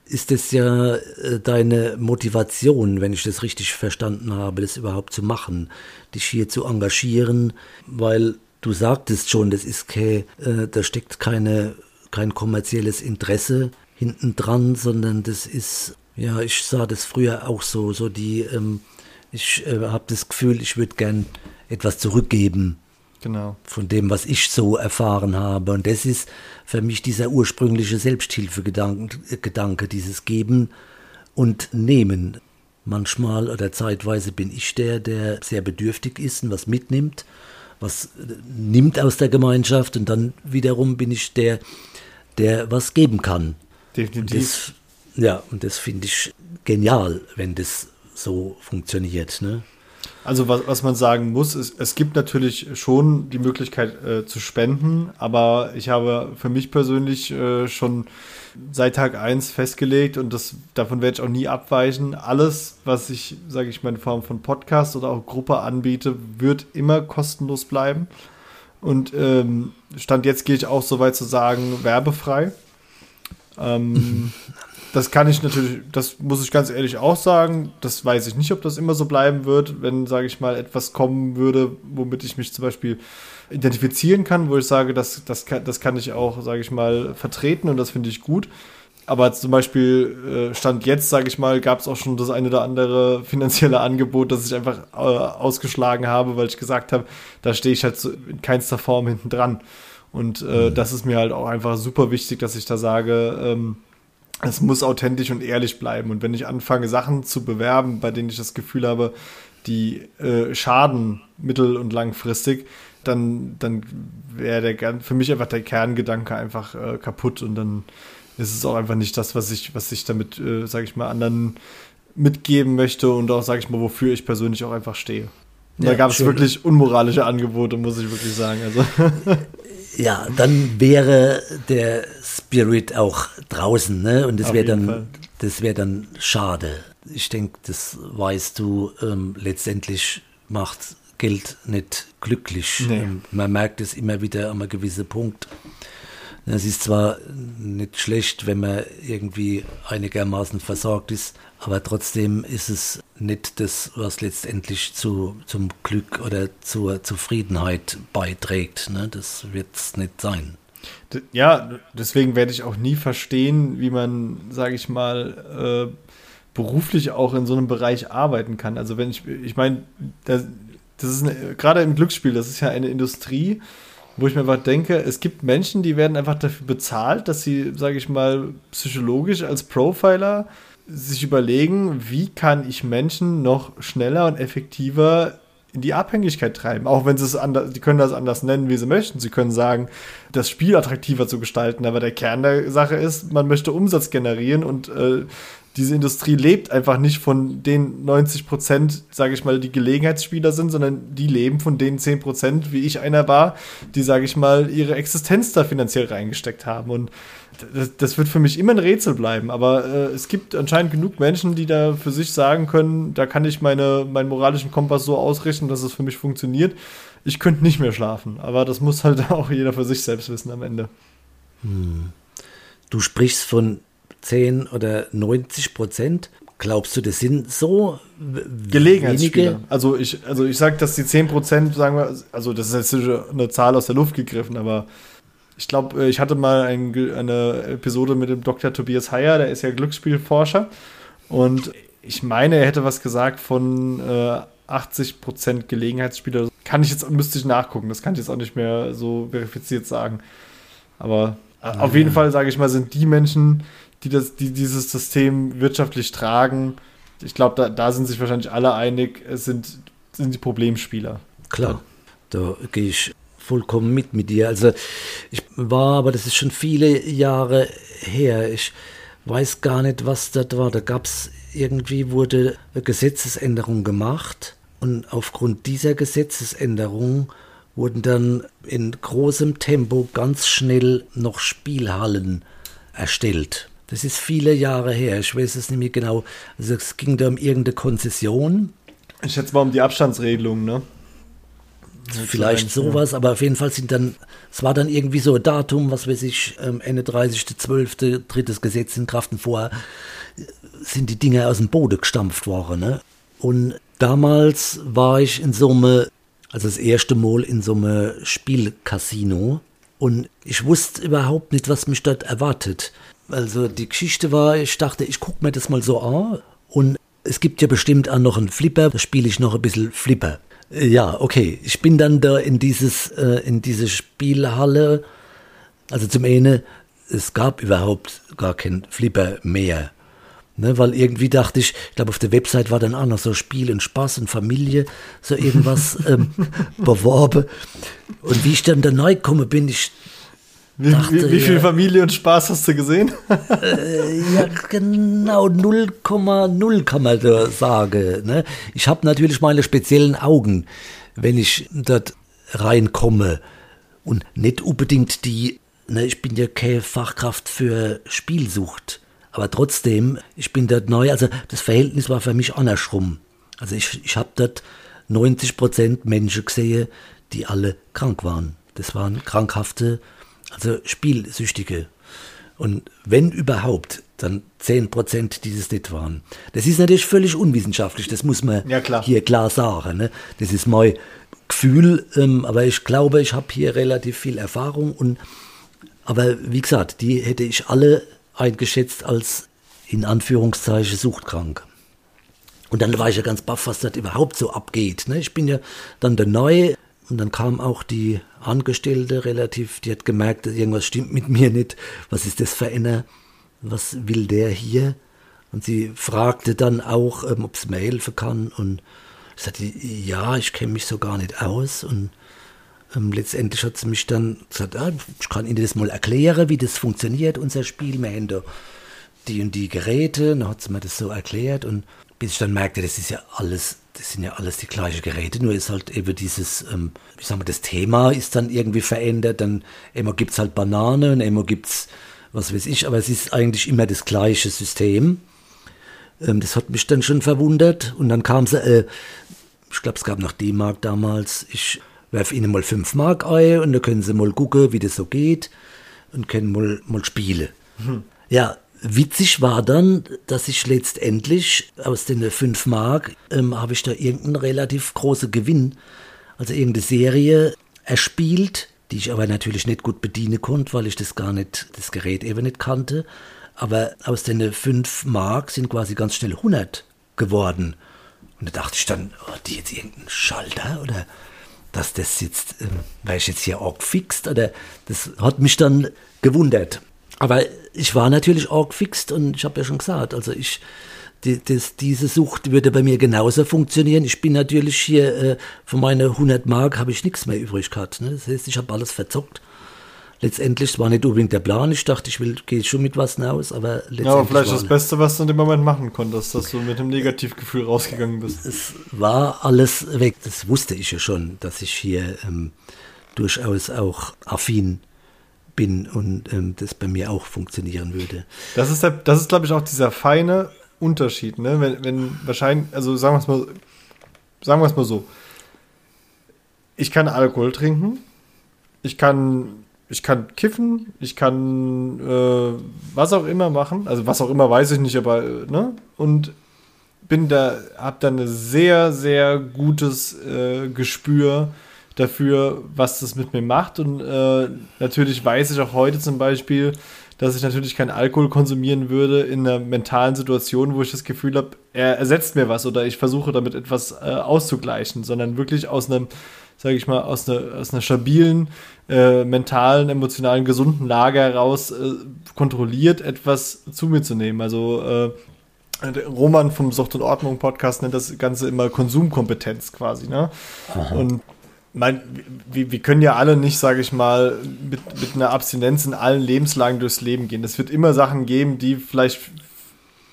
ist es ja äh, deine Motivation, wenn ich das richtig verstanden habe, das überhaupt zu machen, dich hier zu engagieren, weil du sagtest schon, das ist kein, äh, da steckt keine, kein kommerzielles Interesse hinten dran, sondern das ist ja, ich sah das früher auch so. So die, ähm, ich äh, habe das Gefühl, ich würde gern etwas zurückgeben. Genau. Von dem, was ich so erfahren habe. Und das ist für mich dieser ursprüngliche Selbsthilfegedanke, Gedanke, dieses Geben und Nehmen. Manchmal oder zeitweise bin ich der, der sehr bedürftig ist und was mitnimmt, was äh, nimmt aus der Gemeinschaft und dann wiederum bin ich der, der was geben kann. Definitiv. Ja, und das finde ich genial, wenn das so funktioniert. Ne? Also was, was man sagen muss, ist, es gibt natürlich schon die Möglichkeit äh, zu spenden, aber ich habe für mich persönlich äh, schon seit Tag 1 festgelegt und das, davon werde ich auch nie abweichen. Alles, was ich, sage ich mal, in Form von Podcast oder auch Gruppe anbiete, wird immer kostenlos bleiben. Und ähm, Stand jetzt gehe ich auch so weit zu sagen, werbefrei. Ähm, Das kann ich natürlich, das muss ich ganz ehrlich auch sagen. Das weiß ich nicht, ob das immer so bleiben wird, wenn, sage ich mal, etwas kommen würde, womit ich mich zum Beispiel identifizieren kann, wo ich sage, das, das, kann, das kann ich auch, sage ich mal, vertreten und das finde ich gut. aber zum Beispiel äh, Stand jetzt, sage ich mal, gab es auch schon das eine oder andere finanzielle Angebot, das ich einfach äh, ausgeschlagen habe, weil ich gesagt habe, da stehe ich halt so in keinster Form hinten dran. Und äh, mhm. das ist mir halt auch einfach super wichtig, dass ich da sage, ähm, es muss authentisch und ehrlich bleiben. Und wenn ich anfange, Sachen zu bewerben, bei denen ich das Gefühl habe, die äh, schaden mittel- und langfristig, dann, dann wäre der für mich einfach der Kerngedanke einfach äh, kaputt und dann ist es auch einfach nicht das, was ich, was ich damit, äh, sage ich mal, anderen mitgeben möchte und auch, sage ich mal, wofür ich persönlich auch einfach stehe. Ja, da gab es wirklich unmoralische Angebote, muss ich wirklich sagen. Also. Ja, dann wäre der Spirit auch draußen, ne? Und das wäre dann, das wäre dann schade. Ich denke, das weißt du. Ähm, letztendlich macht Geld nicht glücklich. Nee. Ähm, man merkt es immer wieder an einem gewissen Punkt. Es ist zwar nicht schlecht, wenn man irgendwie einigermaßen versorgt ist, aber trotzdem ist es nicht das, was letztendlich zu, zum Glück oder zur Zufriedenheit beiträgt. Ne? Das wird es nicht sein. Ja, deswegen werde ich auch nie verstehen, wie man, sage ich mal, äh, beruflich auch in so einem Bereich arbeiten kann. Also wenn ich, ich meine, das, das ist gerade im Glücksspiel, das ist ja eine Industrie, wo ich mir einfach denke, es gibt Menschen, die werden einfach dafür bezahlt, dass sie, sage ich mal, psychologisch als Profiler sich überlegen, wie kann ich Menschen noch schneller und effektiver in die Abhängigkeit treiben. Auch wenn sie es anders, die können das anders nennen, wie sie möchten. Sie können sagen, das Spiel attraktiver zu gestalten, aber der Kern der Sache ist, man möchte Umsatz generieren und äh, diese Industrie lebt einfach nicht von den 90 Prozent, sage ich mal, die Gelegenheitsspieler sind, sondern die leben von den 10 Prozent, wie ich einer war, die, sage ich mal, ihre Existenz da finanziell reingesteckt haben. Und das, das wird für mich immer ein Rätsel bleiben. Aber äh, es gibt anscheinend genug Menschen, die da für sich sagen können, da kann ich meine, meinen moralischen Kompass so ausrichten, dass es für mich funktioniert. Ich könnte nicht mehr schlafen. Aber das muss halt auch jeder für sich selbst wissen am Ende. Hm. Du sprichst von 10 oder 90 Prozent. Glaubst du, das sind so Gelegenheitsspieler? Also ich, also ich sage, dass die 10 Prozent, sagen wir, also das ist jetzt eine Zahl aus der Luft gegriffen, aber ich glaube, äh, ich hatte mal ein, eine Episode mit dem Dr. Tobias Heyer, der ist ja Glücksspielforscher. Und ich meine, er hätte was gesagt von äh, 80 Prozent Gelegenheitsspieler. Kann ich jetzt, müsste ich nachgucken. Das kann ich jetzt auch nicht mehr so verifiziert sagen. Aber äh, auf jeden Fall, sage ich mal, sind die Menschen, die, das, die dieses System wirtschaftlich tragen, ich glaube, da, da sind sich wahrscheinlich alle einig, es sind, sind die Problemspieler. Klar, da gehe ich vollkommen mit mit dir. Also ich war, aber das ist schon viele Jahre her. Ich weiß gar nicht, was das war. Da gab es irgendwie, wurde eine Gesetzesänderung gemacht und aufgrund dieser Gesetzesänderung wurden dann in großem Tempo ganz schnell noch Spielhallen erstellt. Das ist viele Jahre her. Ich weiß es nicht mehr genau. Also es ging da um irgendeine Konzession. Ich schätze mal um die Abstandsregelung, ne? Vielleicht sowas, aber auf jeden Fall sind dann, es war dann irgendwie so ein Datum, was weiß ich, ähm, Ende 30.12. tritt das Gesetz in Kraft und vorher sind die Dinge aus dem Boden gestampft worden. Ne? Und damals war ich in so einem, also das erste Mal in so einem Spielcasino und ich wusste überhaupt nicht, was mich dort erwartet. Also die Geschichte war, ich dachte, ich gucke mir das mal so an und es gibt ja bestimmt auch noch einen Flipper, da spiele ich noch ein bisschen Flipper. Äh, ja, okay, ich bin dann da in dieses, äh, in diese Spielhalle, also zum einen, es gab überhaupt gar keinen Flipper mehr. Ne, weil irgendwie dachte ich, ich glaube auf der Website war dann auch noch so Spiel und Spaß und Familie, so irgendwas ähm, beworben. Und wie ich dann da neu komme, bin ich wie, dachte, wie, wie viel Familie und Spaß hast du gesehen? Äh, ja, genau 0,0 kann man da sagen. Ne? Ich habe natürlich meine speziellen Augen, wenn ich dort reinkomme. Und nicht unbedingt die, ne, ich bin ja keine Fachkraft für Spielsucht. Aber trotzdem, ich bin dort neu, also das Verhältnis war für mich andersrum. Also ich, ich habe dort 90% Menschen gesehen, die alle krank waren. Das waren krankhafte also Spielsüchtige. Und wenn überhaupt, dann 10% dieses nicht waren. Das ist natürlich völlig unwissenschaftlich, das muss man ja, klar. hier klar sagen. Ne? Das ist mein Gefühl, ähm, aber ich glaube, ich habe hier relativ viel Erfahrung. Und, aber wie gesagt, die hätte ich alle eingeschätzt als in Anführungszeichen suchtkrank. Und dann war ich ja ganz baff, was das überhaupt so abgeht. Ne? Ich bin ja dann der Neue und dann kam auch die Angestellte relativ, die hat gemerkt, irgendwas stimmt mit mir nicht. Was ist das für einer? Was will der hier? Und sie fragte dann auch, ähm, ob es mir helfen kann. Und ich sagte, ja, ich kenne mich so gar nicht aus. Und ähm, letztendlich hat sie mich dann gesagt, ah, ich kann Ihnen das mal erklären, wie das funktioniert, unser Spiel. Wir haben da die und die Geräte. Dann hat sie mir das so erklärt. Und bis ich dann merkte, das ist ja alles, das sind ja alles die gleichen Geräte, nur ist halt eben dieses, ähm, ich sag mal, das Thema ist dann irgendwie verändert. Dann immer gibt es halt Bananen, immer gibt es was weiß ich, aber es ist eigentlich immer das gleiche System. Ähm, das hat mich dann schon verwundert. Und dann kam sie, äh, ich glaube, es gab noch D-Mark damals. Ich werfe ihnen mal 5 Mark ein und dann können sie mal gucken, wie das so geht und können mal, mal spielen. Hm. Ja, witzig war dann, dass ich letztendlich aus den 5 Mark ähm, habe ich da irgendeinen relativ großen Gewinn, also irgendeine Serie erspielt, die ich aber natürlich nicht gut bedienen konnte, weil ich das gar nicht, das Gerät eben nicht kannte. Aber aus den 5 Mark sind quasi ganz schnell 100 geworden. Und da dachte ich dann, oh, die jetzt irgendein Schalter oder dass das jetzt, ähm, weil ich jetzt hier auch fixt oder das hat mich dann gewundert. Aber ich war natürlich auch fixt und ich habe ja schon gesagt, also ich, die, das, diese Sucht würde bei mir genauso funktionieren. Ich bin natürlich hier, äh, von meinen 100 Mark habe ich nichts mehr übrig gehabt. Ne? Das heißt, ich habe alles verzockt letztendlich, war nicht unbedingt der Plan. Ich dachte, ich will, gehe schon mit was hinaus, aber letztendlich. Ja, aber vielleicht das Beste, was du in dem Moment machen konntest, dass du mit einem Negativgefühl rausgegangen bist. Es war alles weg. Das wusste ich ja schon, dass ich hier ähm, durchaus auch affin bin und ähm, das bei mir auch funktionieren würde. Das ist, das ist glaube ich, auch dieser feine Unterschied, ne? Wenn, wenn wahrscheinlich, also sagen wir es mal, sagen wir es mal so. Ich kann Alkohol trinken, ich kann ich kann kiffen, ich kann äh, was auch immer machen. Also was auch immer weiß ich nicht, aber äh, ne? Und bin da, hab da ein sehr, sehr gutes äh, Gespür dafür, was das mit mir macht. Und äh, natürlich weiß ich auch heute zum Beispiel, dass ich natürlich keinen Alkohol konsumieren würde in einer mentalen Situation, wo ich das Gefühl habe, er ersetzt mir was oder ich versuche damit etwas äh, auszugleichen, sondern wirklich aus einem sage ich mal, aus einer, aus einer stabilen, äh, mentalen, emotionalen, gesunden Lage heraus äh, kontrolliert etwas zu mir zu nehmen. Also äh, Roman vom Sucht und Ordnung Podcast nennt das Ganze immer Konsumkompetenz quasi. Ne? Und mein, wir, wir können ja alle nicht, sage ich mal, mit, mit einer Abstinenz in allen Lebenslagen durchs Leben gehen. Es wird immer Sachen geben, die vielleicht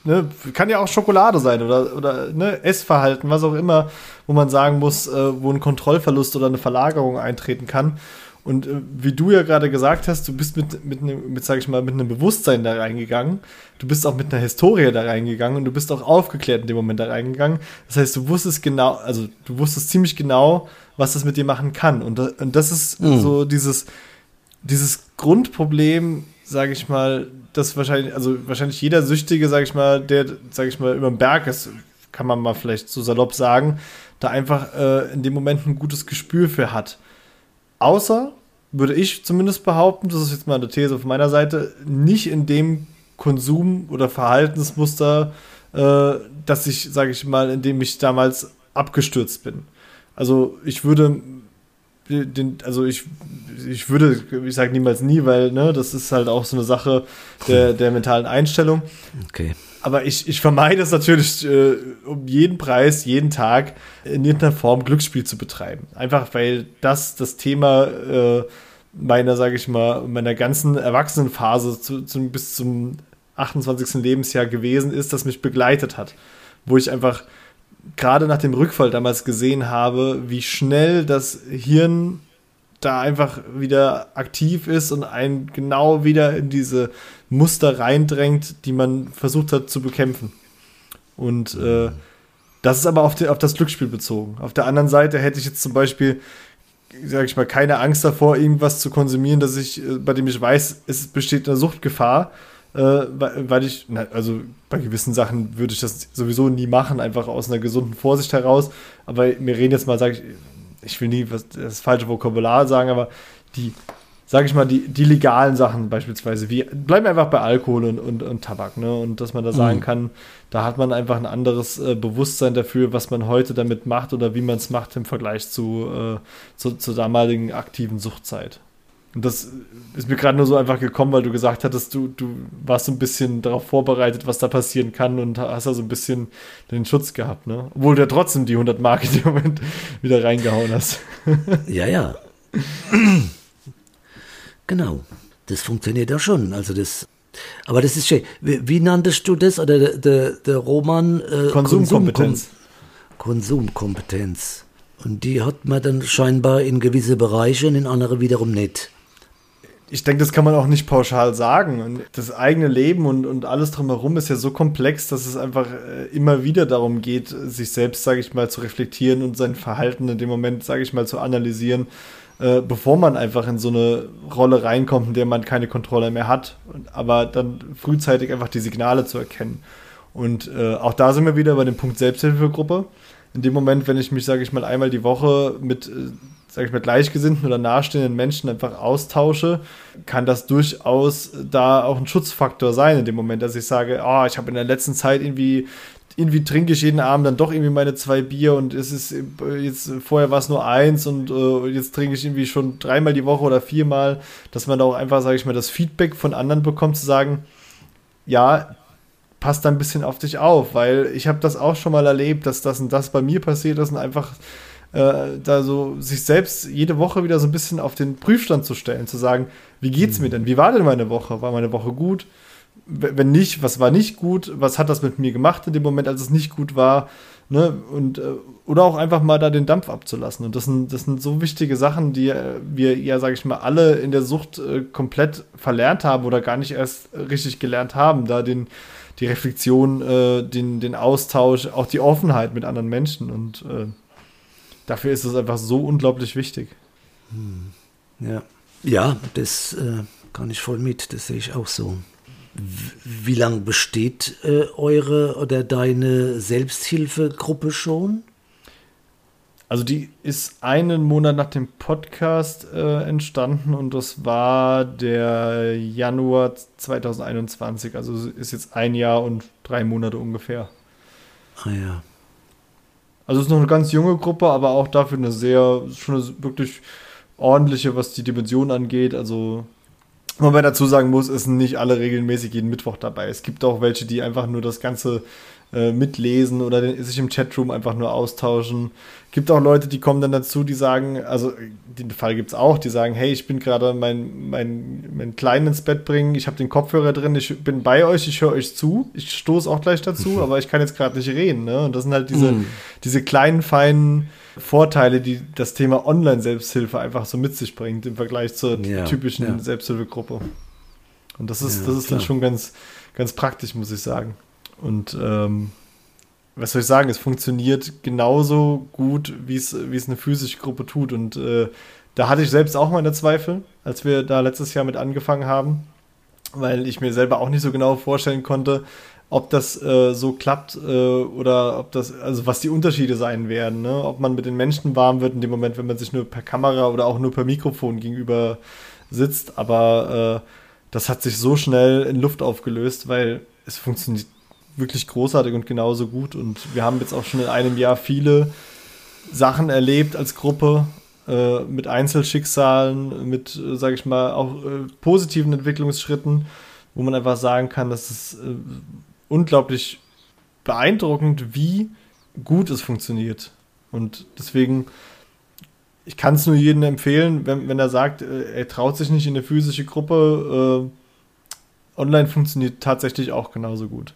Ne, kann ja auch Schokolade sein oder, oder ne, Essverhalten, was auch immer, wo man sagen muss, äh, wo ein Kontrollverlust oder eine Verlagerung eintreten kann. Und äh, wie du ja gerade gesagt hast, du bist mit, mit, ne, mit, sag ich mal, mit einem Bewusstsein da reingegangen. Du bist auch mit einer Historie da reingegangen und du bist auch aufgeklärt in dem Moment da reingegangen. Das heißt, du wusstest genau, also du wusstest ziemlich genau, was das mit dir machen kann. Und, und das ist mhm. so dieses, dieses Grundproblem, sage ich mal, dass wahrscheinlich, also wahrscheinlich jeder Süchtige, sag ich mal, der, sag ich mal, über den Berg ist, kann man mal vielleicht so salopp sagen, da einfach äh, in dem Moment ein gutes Gespür für hat. Außer, würde ich zumindest behaupten, das ist jetzt mal eine These von meiner Seite, nicht in dem Konsum- oder Verhaltensmuster, äh, dass ich, sage ich mal, in dem ich damals abgestürzt bin. Also ich würde den, also ich, ich würde, ich sage niemals nie, weil ne, das ist halt auch so eine Sache der, der mentalen Einstellung. Okay. Aber ich, ich vermeide es natürlich äh, um jeden Preis, jeden Tag in irgendeiner Form Glücksspiel zu betreiben. Einfach weil das das Thema äh, meiner, sage ich mal, meiner ganzen Erwachsenenphase zu, zu, bis zum 28. Lebensjahr gewesen ist, das mich begleitet hat. Wo ich einfach gerade nach dem Rückfall damals gesehen habe, wie schnell das Hirn da einfach wieder aktiv ist und einen genau wieder in diese Muster reindrängt, die man versucht hat zu bekämpfen. Und äh, das ist aber auf, die, auf das Glücksspiel bezogen. Auf der anderen Seite hätte ich jetzt zum Beispiel, sage ich mal, keine Angst davor, irgendwas zu konsumieren, dass ich, äh, bei dem ich weiß, es besteht eine Suchtgefahr äh, weil ich, na, also bei gewissen Sachen würde ich das sowieso nie machen, einfach aus einer gesunden Vorsicht heraus. Aber wir reden jetzt mal, sage ich, ich will nie was, das falsche Vokabular sagen, aber die, sage ich mal, die, die legalen Sachen beispielsweise, wie bleiben wir einfach bei Alkohol und, und, und Tabak, ne? Und dass man da sagen mhm. kann, da hat man einfach ein anderes äh, Bewusstsein dafür, was man heute damit macht oder wie man es macht im Vergleich zu, äh, zu, zur damaligen aktiven Suchtzeit. Und das ist mir gerade nur so einfach gekommen, weil du gesagt hattest, du, du warst so ein bisschen darauf vorbereitet, was da passieren kann und hast da so ein bisschen den Schutz gehabt, ne? Obwohl du ja trotzdem die 100 Mark in dem Moment wieder reingehauen hast. ja, ja. Genau, das funktioniert ja schon. Also das, aber das ist schön. Wie, wie nanntest du das? Oder der, der, der Roman? Äh, Konsumkompetenz. Konsumkompetenz. Und die hat man dann scheinbar in gewisse Bereiche und in andere wiederum nicht. Ich denke, das kann man auch nicht pauschal sagen. Und das eigene Leben und, und alles drumherum ist ja so komplex, dass es einfach äh, immer wieder darum geht, sich selbst, sage ich mal, zu reflektieren und sein Verhalten in dem Moment, sage ich mal, zu analysieren äh, bevor man einfach in so eine Rolle reinkommt, in der man keine Kontrolle mehr hat, aber dann frühzeitig einfach die Signale zu erkennen. Und äh, auch da sind wir wieder bei dem Punkt Selbsthilfegruppe. In dem Moment, wenn ich mich, sage ich mal, einmal die Woche mit, äh, sage ich mal, Gleichgesinnten oder nahestehenden Menschen einfach austausche, kann das durchaus da auch ein Schutzfaktor sein in dem Moment, dass ich sage, oh, ich habe in der letzten Zeit irgendwie irgendwie trinke ich jeden Abend dann doch irgendwie meine zwei Bier und es ist jetzt vorher war es nur eins und äh, jetzt trinke ich irgendwie schon dreimal die Woche oder viermal, dass man da auch einfach, sage ich mal, das Feedback von anderen bekommt, zu sagen, ja, passt da ein bisschen auf dich auf, weil ich habe das auch schon mal erlebt, dass das und das bei mir passiert ist und einfach äh, da so sich selbst jede Woche wieder so ein bisschen auf den Prüfstand zu stellen, zu sagen, wie geht's mhm. mir denn? Wie war denn meine Woche? War meine Woche gut? wenn nicht, was war nicht gut, was hat das mit mir gemacht in dem Moment, als es nicht gut war, ne? Und äh, oder auch einfach mal da den Dampf abzulassen. Und das sind, das sind so wichtige Sachen, die äh, wir ja, sage ich mal, alle in der Sucht äh, komplett verlernt haben oder gar nicht erst richtig gelernt haben, da den die Reflexion, den, den Austausch, auch die Offenheit mit anderen Menschen. Und äh, dafür ist es einfach so unglaublich wichtig. Hm. Ja, ja das äh, kann ich voll mit, das sehe ich auch so. Wie lange besteht äh, eure oder deine Selbsthilfegruppe schon? Also die ist einen Monat nach dem Podcast äh, entstanden und das war der Januar 2021. Also ist jetzt ein Jahr und drei Monate ungefähr. Ah ja. Also es ist noch eine ganz junge Gruppe, aber auch dafür eine sehr, schon eine wirklich ordentliche, was die Dimension angeht. Also Wobei dazu sagen muss, es sind nicht alle regelmäßig jeden Mittwoch dabei. Es gibt auch welche, die einfach nur das Ganze äh, mitlesen oder den, sich im Chatroom einfach nur austauschen. Gibt auch Leute, die kommen dann dazu, die sagen, also den Fall gibt es auch, die sagen, hey, ich bin gerade mein, mein, mein Kleinen ins Bett bringen, ich habe den Kopfhörer drin, ich bin bei euch, ich höre euch zu, ich stoße auch gleich dazu, aber ich kann jetzt gerade nicht reden. Ne? Und das sind halt diese, mm. diese kleinen, feinen Vorteile, die das Thema Online-Selbsthilfe einfach so mit sich bringt im Vergleich zur ja, typischen ja. Selbsthilfegruppe. Und das ist, ja, das ist dann schon ganz, ganz praktisch, muss ich sagen. Und ähm, was soll ich sagen, es funktioniert genauso gut, wie es, eine physische Gruppe tut. Und äh, da hatte ich selbst auch meine Zweifel, als wir da letztes Jahr mit angefangen haben, weil ich mir selber auch nicht so genau vorstellen konnte, ob das äh, so klappt äh, oder ob das, also was die Unterschiede sein werden, ne? ob man mit den Menschen warm wird in dem Moment, wenn man sich nur per Kamera oder auch nur per Mikrofon gegenüber sitzt. Aber äh, das hat sich so schnell in Luft aufgelöst, weil es funktioniert wirklich großartig und genauso gut. Und wir haben jetzt auch schon in einem Jahr viele Sachen erlebt als Gruppe äh, mit Einzelschicksalen, mit, äh, sage ich mal, auch äh, positiven Entwicklungsschritten, wo man einfach sagen kann, dass es äh, unglaublich beeindruckend, wie gut es funktioniert. Und deswegen, ich kann es nur jedem empfehlen, wenn, wenn er sagt, äh, er traut sich nicht in eine physische Gruppe, äh, online funktioniert tatsächlich auch genauso gut.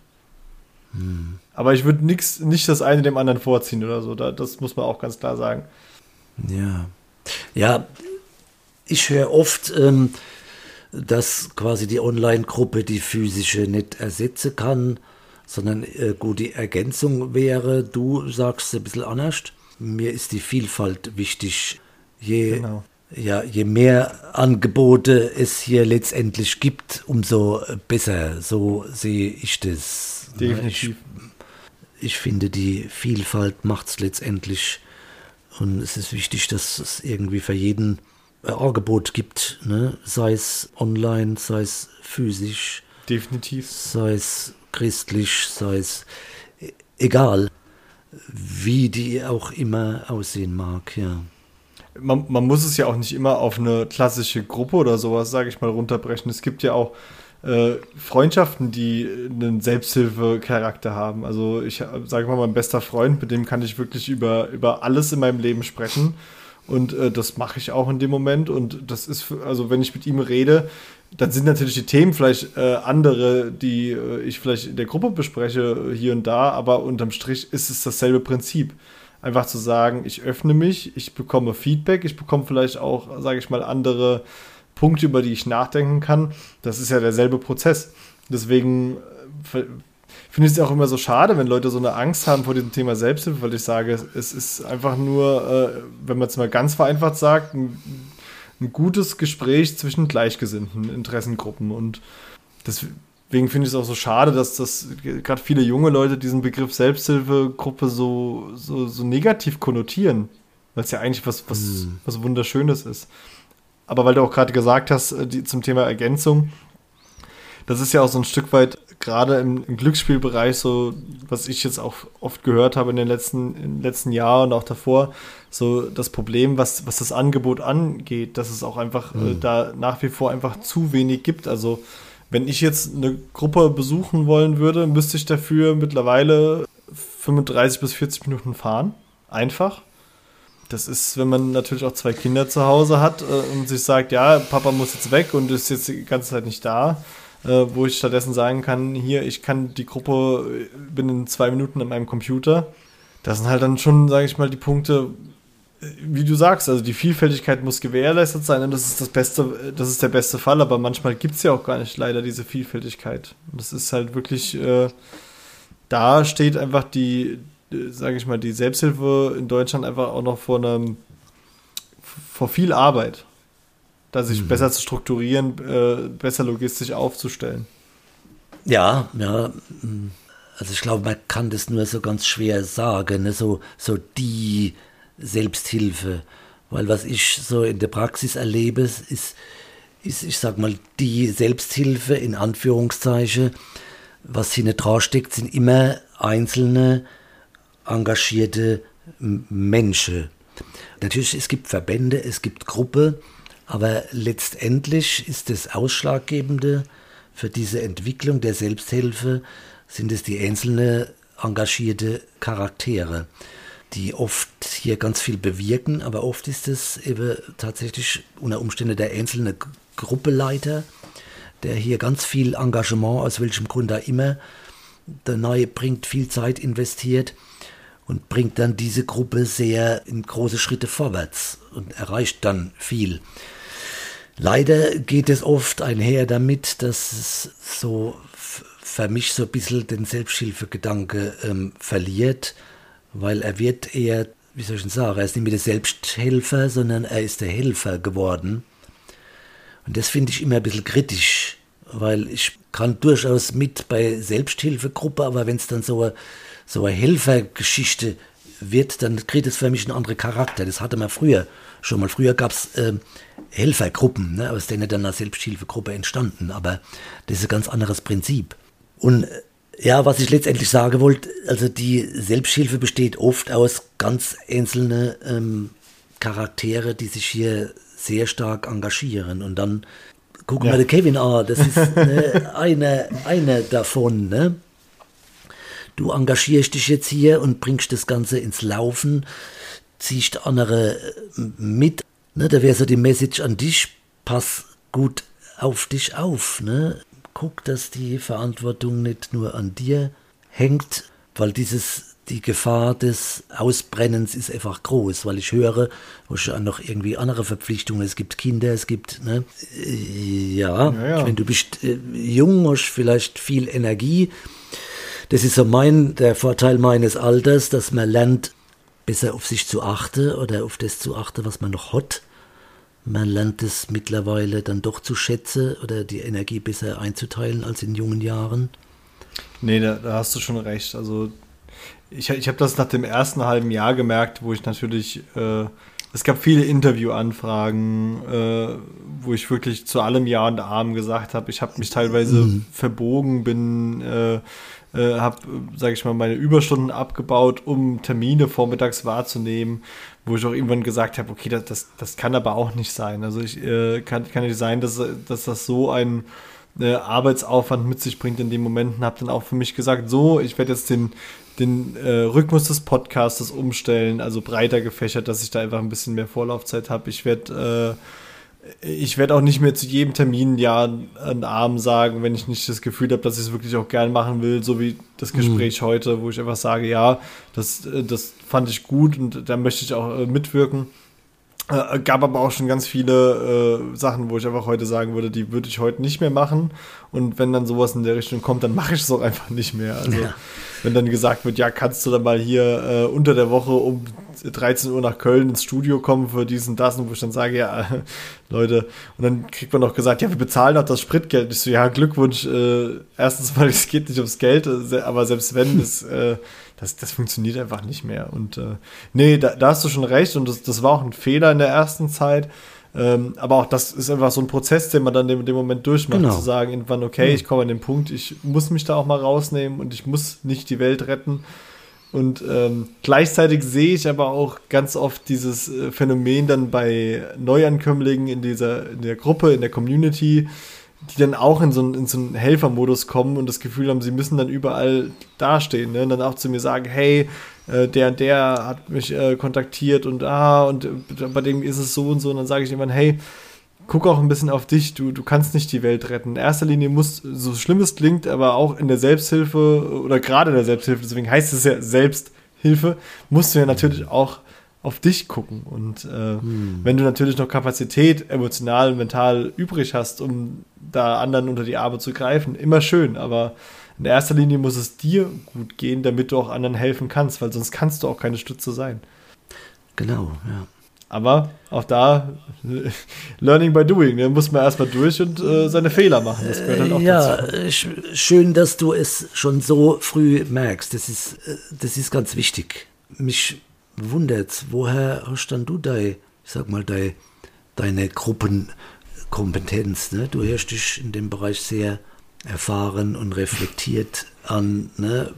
Hm. Aber ich würde nicht das eine dem anderen vorziehen oder so. Da, das muss man auch ganz klar sagen. Ja. Ja, ich höre oft, ähm, dass quasi die Online-Gruppe die physische nicht ersetzen kann, sondern äh, gut die Ergänzung wäre. Du sagst ein bisschen anders. Mir ist die Vielfalt wichtig. Je, genau. ja, je mehr Angebote es hier letztendlich gibt, umso besser. So sehe ich das. Definitiv. Ich, ich finde, die Vielfalt macht es letztendlich. Und es ist wichtig, dass es irgendwie für jeden Angebot gibt, ne? sei es online, sei es physisch. Definitiv. Sei es christlich, sei es e-, egal, wie die auch immer aussehen mag, ja. Man, man muss es ja auch nicht immer auf eine klassische Gruppe oder sowas, sage ich mal, runterbrechen. Es gibt ja auch äh, Freundschaften, die einen Selbsthilfecharakter haben. Also ich sage mal, mein bester Freund, mit dem kann ich wirklich über, über alles in meinem Leben sprechen. Und äh, das mache ich auch in dem Moment. Und das ist, für, also wenn ich mit ihm rede, dann sind natürlich die Themen vielleicht äh, andere, die äh, ich vielleicht in der Gruppe bespreche, hier und da, aber unterm Strich ist es dasselbe Prinzip. Einfach zu sagen, ich öffne mich, ich bekomme Feedback, ich bekomme vielleicht auch, sage ich mal, andere Punkte, über die ich nachdenken kann. Das ist ja derselbe Prozess. Deswegen äh, finde ich es auch immer so schade, wenn Leute so eine Angst haben vor diesem Thema Selbsthilfe, weil ich sage, es ist einfach nur, äh, wenn man es mal ganz vereinfacht sagt, ein, ein gutes Gespräch zwischen gleichgesinnten Interessengruppen. Und deswegen finde ich es auch so schade, dass das gerade viele junge Leute diesen Begriff Selbsthilfegruppe so, so, so negativ konnotieren, weil es ja eigentlich was, was, mhm. was Wunderschönes ist aber weil du auch gerade gesagt hast, äh, die, zum Thema Ergänzung, das ist ja auch so ein Stück weit gerade im, im, Glücksspielbereich so, was ich jetzt auch oft gehört habe in den letzten, den letzten Jahren und auch davor, so das Problem, was, was das Angebot angeht, dass es auch einfach mhm. äh, da nach wie vor einfach zu wenig gibt. Also wenn ich jetzt eine Gruppe besuchen wollen würde, müsste ich dafür mittlerweile 35 bis 40 Minuten fahren. Einfach. Das ist, wenn man natürlich auch zwei Kinder zu Hause hat äh, und sich sagt, ja, Papa muss jetzt weg und ist jetzt die ganze Zeit nicht da, äh, wo ich stattdessen sagen kann, hier, ich kann die Gruppe äh, binnen zwei Minuten an meinem Computer. Das sind halt dann schon, sage ich mal, die Punkte, äh, wie du sagst, also die Vielfältigkeit muss gewährleistet sein und das ist das beste, das ist der beste Fall, aber manchmal gibt es ja auch gar nicht leider diese Vielfältigkeit. Und das ist halt wirklich, äh, da steht einfach die, sage ich mal, die Selbsthilfe in Deutschland einfach auch noch vor einem, vor viel Arbeit, da sich mhm. besser zu strukturieren, äh, besser logistisch aufzustellen. Ja, ja. Also ich glaube, man kann das nur so ganz schwer sagen, ne? so, so die Selbsthilfe. Weil was ich so in der Praxis erlebe, ist, ist ich sag mal, die Selbsthilfe in Anführungszeichen, was hier nicht draufsteckt, sind immer einzelne engagierte Menschen. Natürlich, es gibt Verbände, es gibt Gruppen, aber letztendlich ist das Ausschlaggebende für diese Entwicklung der Selbsthilfe, sind es die einzelnen engagierte Charaktere, die oft hier ganz viel bewirken, aber oft ist es eben tatsächlich unter Umständen der einzelne Gruppeleiter, der hier ganz viel Engagement, aus welchem Grund da immer, der Neue bringt, viel Zeit investiert und bringt dann diese Gruppe sehr in große Schritte vorwärts und erreicht dann viel. Leider geht es oft einher damit, dass es so für mich so ein bisschen den Selbsthilfegedanke ähm, verliert, weil er wird eher, wie soll ich denn sagen, er ist nicht mehr der Selbsthelfer, sondern er ist der Helfer geworden. Und das finde ich immer ein bisschen kritisch, weil ich kann durchaus mit bei Selbsthilfegruppe, aber wenn es dann so eine so eine Helfergeschichte wird, dann kriegt es für mich einen anderen Charakter. Das hatte man früher schon mal. Früher gab es äh, Helfergruppen, ne, aus denen dann eine Selbsthilfegruppe entstanden. Aber das ist ein ganz anderes Prinzip. Und äh, ja, was ich letztendlich sagen wollte, also die Selbsthilfe besteht oft aus ganz einzelnen ähm, Charaktere, die sich hier sehr stark engagieren. Und dann gucken ja. wir den Kevin an, das ist ne, einer eine davon. Ne? Du engagierst dich jetzt hier und bringst das Ganze ins Laufen, ziehst andere äh, mit. Ne, da wäre so die Message an dich, pass gut auf dich auf. Ne? Guck, dass die Verantwortung nicht nur an dir hängt, weil dieses die Gefahr des Ausbrennens ist einfach groß, weil ich höre, wo schon noch irgendwie andere Verpflichtungen, es gibt Kinder, es gibt, ne, äh, ja, ja, ja. wenn du bist äh, jung, hast vielleicht viel Energie, das ist so mein, der Vorteil meines Alters, dass man lernt, besser auf sich zu achten oder auf das zu achten, was man noch hat. Man lernt es mittlerweile dann doch zu schätzen oder die Energie besser einzuteilen als in jungen Jahren. Nee, da, da hast du schon recht. Also ich, ich habe das nach dem ersten halben Jahr gemerkt, wo ich natürlich äh, es gab viele Interviewanfragen, äh, wo ich wirklich zu allem Ja und Arm gesagt habe. Ich habe mich teilweise mhm. verbogen, bin, äh, äh, habe, sage ich mal, meine Überstunden abgebaut, um Termine vormittags wahrzunehmen, wo ich auch irgendwann gesagt habe, okay, das, das, das kann aber auch nicht sein. Also ich äh, kann, kann nicht sein, dass, dass das so ein äh, Arbeitsaufwand mit sich bringt in den Momenten. Habe dann auch für mich gesagt, so, ich werde jetzt den den äh, Rhythmus des Podcastes umstellen, also breiter gefächert, dass ich da einfach ein bisschen mehr Vorlaufzeit habe. Ich werde äh, ich werde auch nicht mehr zu jedem Termin ja einen Arm sagen, wenn ich nicht das Gefühl habe, dass ich es wirklich auch gern machen will, so wie das mhm. Gespräch mhm. heute, wo ich einfach sage, ja, das, äh, das fand ich gut und da möchte ich auch äh, mitwirken. Äh, gab aber auch schon ganz viele äh, Sachen, wo ich einfach heute sagen würde, die würde ich heute nicht mehr machen. Und wenn dann sowas in der Richtung kommt, dann mache ich es auch einfach nicht mehr. Also ja. Wenn dann gesagt wird, ja, kannst du dann mal hier äh, unter der Woche um 13 Uhr nach Köln ins Studio kommen für diesen, das, und wo ich dann sage, ja, Leute, und dann kriegt man auch gesagt, ja, wir bezahlen auch das Spritgeld. Ich so, ja, Glückwunsch. Äh, erstens mal, es geht nicht ums Geld, äh, aber selbst wenn, es äh, das, das funktioniert einfach nicht mehr. Und äh, nee, da, da hast du schon recht und das, das war auch ein Fehler in der ersten Zeit. Ähm, aber auch das ist einfach so ein Prozess, den man dann in dem Moment durchmacht, genau. zu sagen, irgendwann, okay, mhm. ich komme an den Punkt, ich muss mich da auch mal rausnehmen und ich muss nicht die Welt retten. Und ähm, gleichzeitig sehe ich aber auch ganz oft dieses äh, Phänomen dann bei Neuankömmlingen in dieser in der Gruppe, in der Community, die dann auch in so, einen, in so einen Helfermodus kommen und das Gefühl haben, sie müssen dann überall dastehen. Ne? Und dann auch zu mir sagen, hey, äh, der und der hat mich äh, kontaktiert und ah, und äh, bei dem ist es so und so. Und dann sage ich irgendwann, hey, guck auch ein bisschen auf dich, du, du kannst nicht die Welt retten. In erster Linie muss, so schlimm es klingt, aber auch in der Selbsthilfe oder gerade in der Selbsthilfe, deswegen heißt es ja Selbsthilfe, musst du ja natürlich auch auf dich gucken. Und äh, hm. wenn du natürlich noch Kapazität emotional und mental übrig hast, um da anderen unter die Arme zu greifen, immer schön. Aber in erster Linie muss es dir gut gehen, damit du auch anderen helfen kannst, weil sonst kannst du auch keine Stütze sein. Genau, ja. Aber auch da, Learning by Doing, da muss man erstmal durch und äh, seine Fehler machen. Das gehört halt auch ja, dazu. schön, dass du es schon so früh merkst. Das ist, äh, das ist ganz wichtig. Mich wundert, woher hast dann du deine, ich sag mal, deine, deine Gruppenkompetenz? Ne? Du hörst dich in dem Bereich sehr erfahren und reflektiert an. Ne?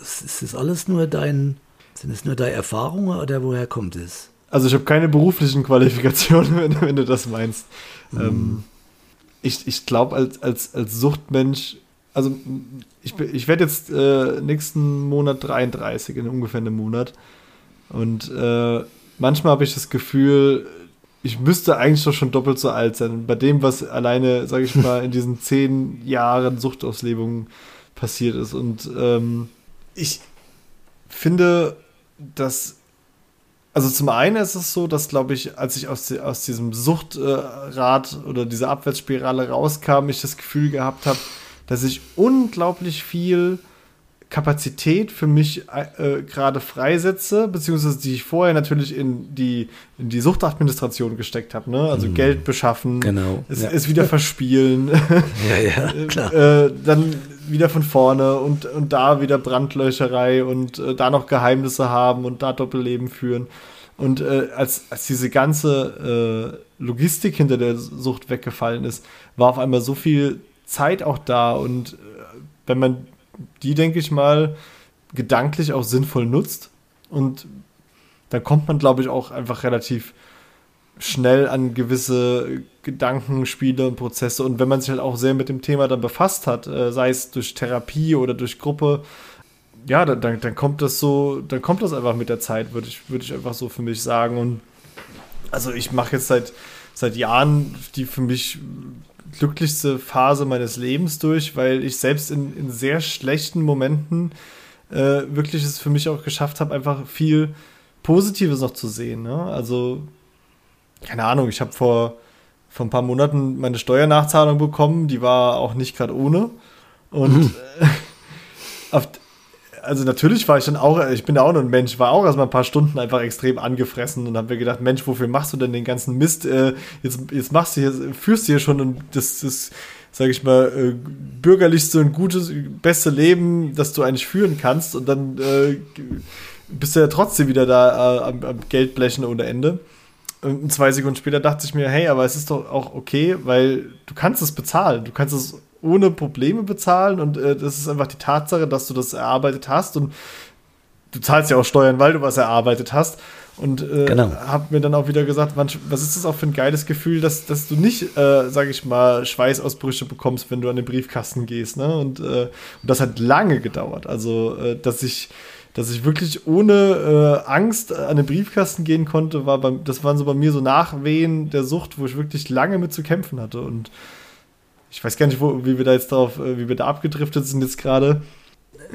Ist das alles nur dein, sind es nur deine Erfahrungen oder woher kommt es? Also ich habe keine beruflichen Qualifikationen, wenn, wenn, du das meinst. Mhm. Ähm, ich ich glaube, als, als, als Suchtmensch, also ich, ich werde jetzt äh, nächsten Monat 33, in ungefähr einem Monat. Und äh, manchmal habe ich das Gefühl, ich müsste eigentlich doch schon doppelt so alt sein. Bei dem, was alleine, sage ich mal, in diesen zehn Jahren Suchtauslebung passiert ist. Und ähm, ich finde, dass also zum einen ist es so, dass, glaube ich, als ich aus, aus diesem Suchtrad äh, oder dieser Abwärtsspirale rauskam, ich das Gefühl gehabt habe, dass ich unglaublich viel Kapazität für mich äh, gerade freisetze, beziehungsweise die ich vorher natürlich in die, in die Suchtadministration gesteckt habe, ne? Also mhm. Geld beschaffen, genau. es, ja. es wieder verspielen, ja, ja, klar. äh, dann wieder von vorne und, und da wieder Brandlöcherei und äh, da noch Geheimnisse haben und da Doppelleben führen. Und äh, als, als diese ganze äh, Logistik hinter der Sucht weggefallen ist, war auf einmal so viel Zeit auch da und äh, wenn man die, denke ich mal, gedanklich auch sinnvoll nutzt. Und dann kommt man, glaube ich, auch einfach relativ schnell an gewisse Gedankenspiele und Prozesse. Und wenn man sich halt auch sehr mit dem Thema dann befasst hat, äh, sei es durch Therapie oder durch Gruppe, ja, dann, dann, kommt das so, dann kommt das einfach mit der Zeit, würde ich, würd ich einfach so für mich sagen. Und also ich mache jetzt seit, seit Jahren die für mich glücklichste Phase meines Lebens durch, weil ich selbst in, in sehr schlechten Momenten äh, wirklich es für mich auch geschafft habe, einfach viel Positives noch zu sehen. Ne? Also, keine Ahnung, ich habe vor, vor ein paar Monaten meine Steuernachzahlung bekommen, die war auch nicht gerade ohne. Und mhm. auf, also natürlich war ich dann auch, ich bin ja auch nur ein Mensch, war auch erstmal ein paar Stunden einfach extrem angefressen und habe mir gedacht, Mensch, wofür machst du denn den ganzen Mist? Äh, jetzt, jetzt machst du hier, führst du hier schon das, das sage ich mal, äh, bürgerlichste und gutes, beste Leben, das du eigentlich führen kannst und dann äh, bist du ja trotzdem wieder da äh, am, am Geldblechen ohne Ende. Und zwei Sekunden später dachte ich mir, hey, aber es ist doch auch okay, weil du kannst es bezahlen. Du kannst es ohne Probleme bezahlen und äh, das ist einfach die Tatsache, dass du das erarbeitet hast und du zahlst ja auch Steuern, weil du was erarbeitet hast. Und äh, genau. habe mir dann auch wieder gesagt, man, was ist das auch für ein geiles Gefühl, dass, dass du nicht, äh, sage ich mal, Schweißausbrüche bekommst, wenn du an den Briefkasten gehst. Ne? Und, äh, und das hat lange gedauert. Also, äh, dass ich dass ich wirklich ohne äh, Angst an den Briefkasten gehen konnte, war bei, das waren so bei mir so Nachwehen der Sucht, wo ich wirklich lange mit zu kämpfen hatte. Und ich weiß gar nicht, wo, wie wir da jetzt drauf, äh, wie wir da abgedriftet sind jetzt gerade.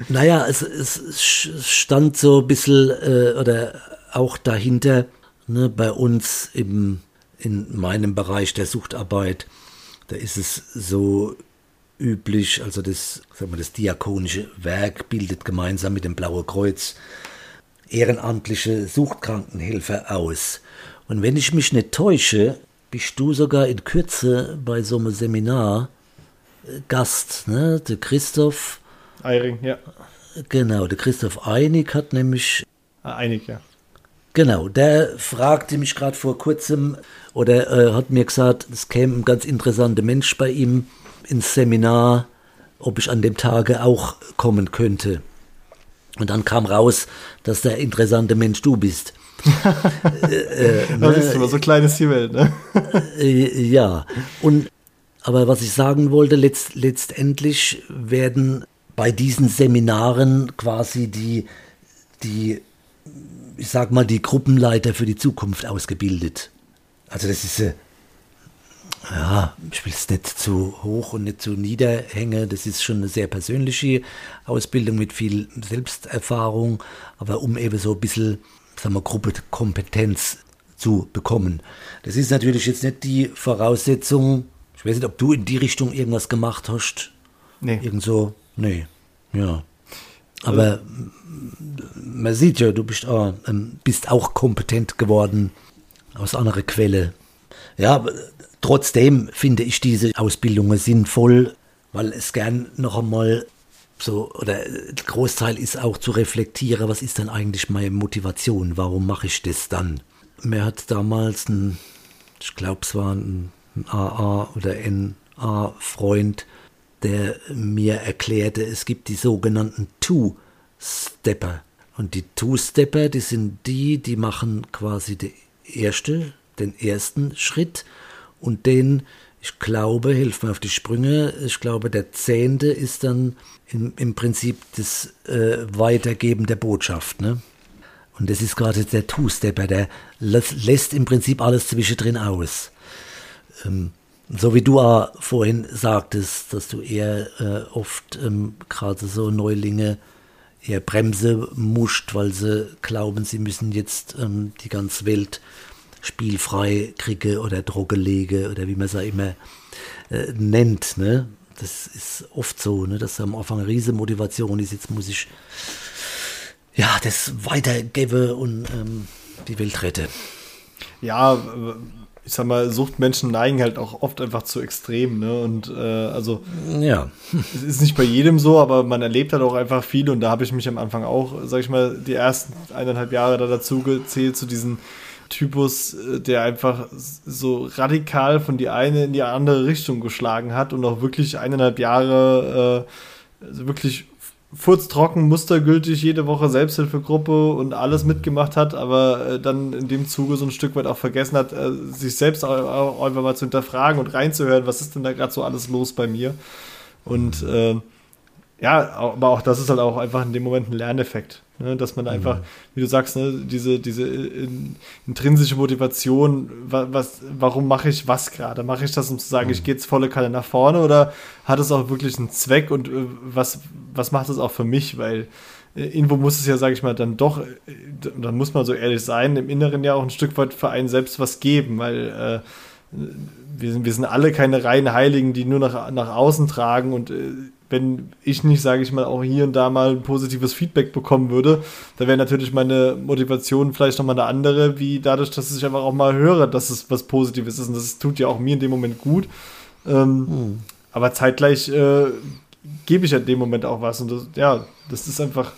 Naja, es, es stand so ein bisschen äh, oder auch dahinter ne, bei uns im, in meinem Bereich der Suchtarbeit. Da ist es so üblich. Also das, sagen wir, das diakonische Werk bildet gemeinsam mit dem Blaue Kreuz ehrenamtliche Suchtkrankenhelfer aus. Und wenn ich mich nicht täusche, bist du sogar in Kürze bei so einem Seminar äh, Gast, ne? Der Christoph. Eiring, ja. Genau, der Christoph Einig hat nämlich. Ah, Einig, ja. Genau, der fragte mich gerade vor kurzem oder äh, hat mir gesagt, es käme ein ganz interessanter Mensch bei ihm ins Seminar, ob ich an dem Tage auch kommen könnte. Und dann kam raus, dass der interessante Mensch du bist. Äh, äh, ne? Das ist immer so klein ist die Welt, ne? äh, ja, und aber was ich sagen wollte, letzt, letztendlich werden bei diesen Seminaren quasi die, die, ich sag mal, die Gruppenleiter für die Zukunft ausgebildet. Also das ist, ja, ich will es nicht zu hoch und nicht zu nieder hängen. Das ist schon eine sehr persönliche Ausbildung mit viel Selbsterfahrung, aber um eben so ein bisschen, sagen wir, Gruppenkompetenz zu bekommen. Das ist natürlich jetzt nicht die Voraussetzung. Ich weiß nicht, ob du in die Richtung irgendwas gemacht hast. Nee. Irgend so. Nee. Ja. Aber man sieht ja, du bist auch, ähm, bist auch kompetent geworden aus anderer Quelle. Ja, Trotzdem finde ich diese Ausbildungen sinnvoll, weil es gern noch einmal so, oder der Großteil ist auch zu reflektieren, was ist denn eigentlich meine Motivation, warum mache ich das dann? Mir hat damals ein, ich glaube es war ein AA oder NA-Freund, der mir erklärte, es gibt die sogenannten Two-Stepper. Und die Two-Stepper, die sind die, die machen quasi die erste, den ersten Schritt und den, ich glaube, hilft mir auf die Sprünge, ich glaube, der zehnte ist dann im, im Prinzip das äh, Weitergeben der Botschaft. Ne? Und das ist gerade der Two-Stepper, der lässt, im Prinzip alles zwischendrin aus. Ähm, so wie du auch vorhin sagtest, dass du eher äh, oft ähm, gerade so Neulinge eher Bremse muscht, weil sie glauben, sie müssen jetzt ähm, die ganze Welt spielfrei kriege oder Droge lege oder wie man es ja immer äh, nennt. Ne? Das ist oft so, ne? dass am Anfang eine riesige Motivation ist, jetzt muss ich ja das weitergeben und ähm, die Welt retten. Ja, ich sag mal, Suchtmenschen neigen halt auch oft einfach zu extrem, ne? Und äh, also ja. es ist nicht bei jedem so, aber man erlebt halt auch einfach viel und da habe ich mich am Anfang auch, sag ich mal, die ersten eineinhalb Jahre da dazu gezählt, zu diesen Typus, äh, der einfach so radikal von die eine in die andere Richtung geschlagen hat und auch wirklich eineinhalb Jahre äh, also wirklich furztrocken, mustergültig jede Woche Selbsthilfegruppe und alles mitgemacht hat, aber äh, dann in dem Zuge so ein Stück weit auch vergessen hat, äh, sich selbst auch, einfach mal zu hinterfragen und reinzuhören, was ist denn da gerade so alles los bei mir. Und äh, ja, aber auch das ist halt auch einfach in dem Moment ein Lerneffekt. Ne, dass man einfach, mhm. wie du sagst, ne, diese, diese in, intrinsische Motivation, was, warum mache ich was gerade? Mache ich das, um zu sagen, mhm. ich gehe jetzt volle Kalle nach vorne oder hat es auch wirklich einen Zweck und äh, was, was macht es auch für mich? Weil äh, irgendwo muss es ja, sage ich mal, dann doch, äh, dann muss man so ehrlich sein, im Inneren ja auch ein Stück weit für einen selbst was geben, weil äh, wir, sind, wir sind alle keine reinen Heiligen, die nur nach, nach außen tragen und äh, wenn ich nicht, sage ich mal, auch hier und da mal ein positives Feedback bekommen würde, da wäre natürlich meine Motivation vielleicht nochmal eine andere, wie dadurch, dass ich einfach auch mal höre, dass es was Positives ist. Und das tut ja auch mir in dem Moment gut. Ähm, mhm. Aber zeitgleich äh, gebe ich ja in dem Moment auch was. Und das, ja, das ist einfach.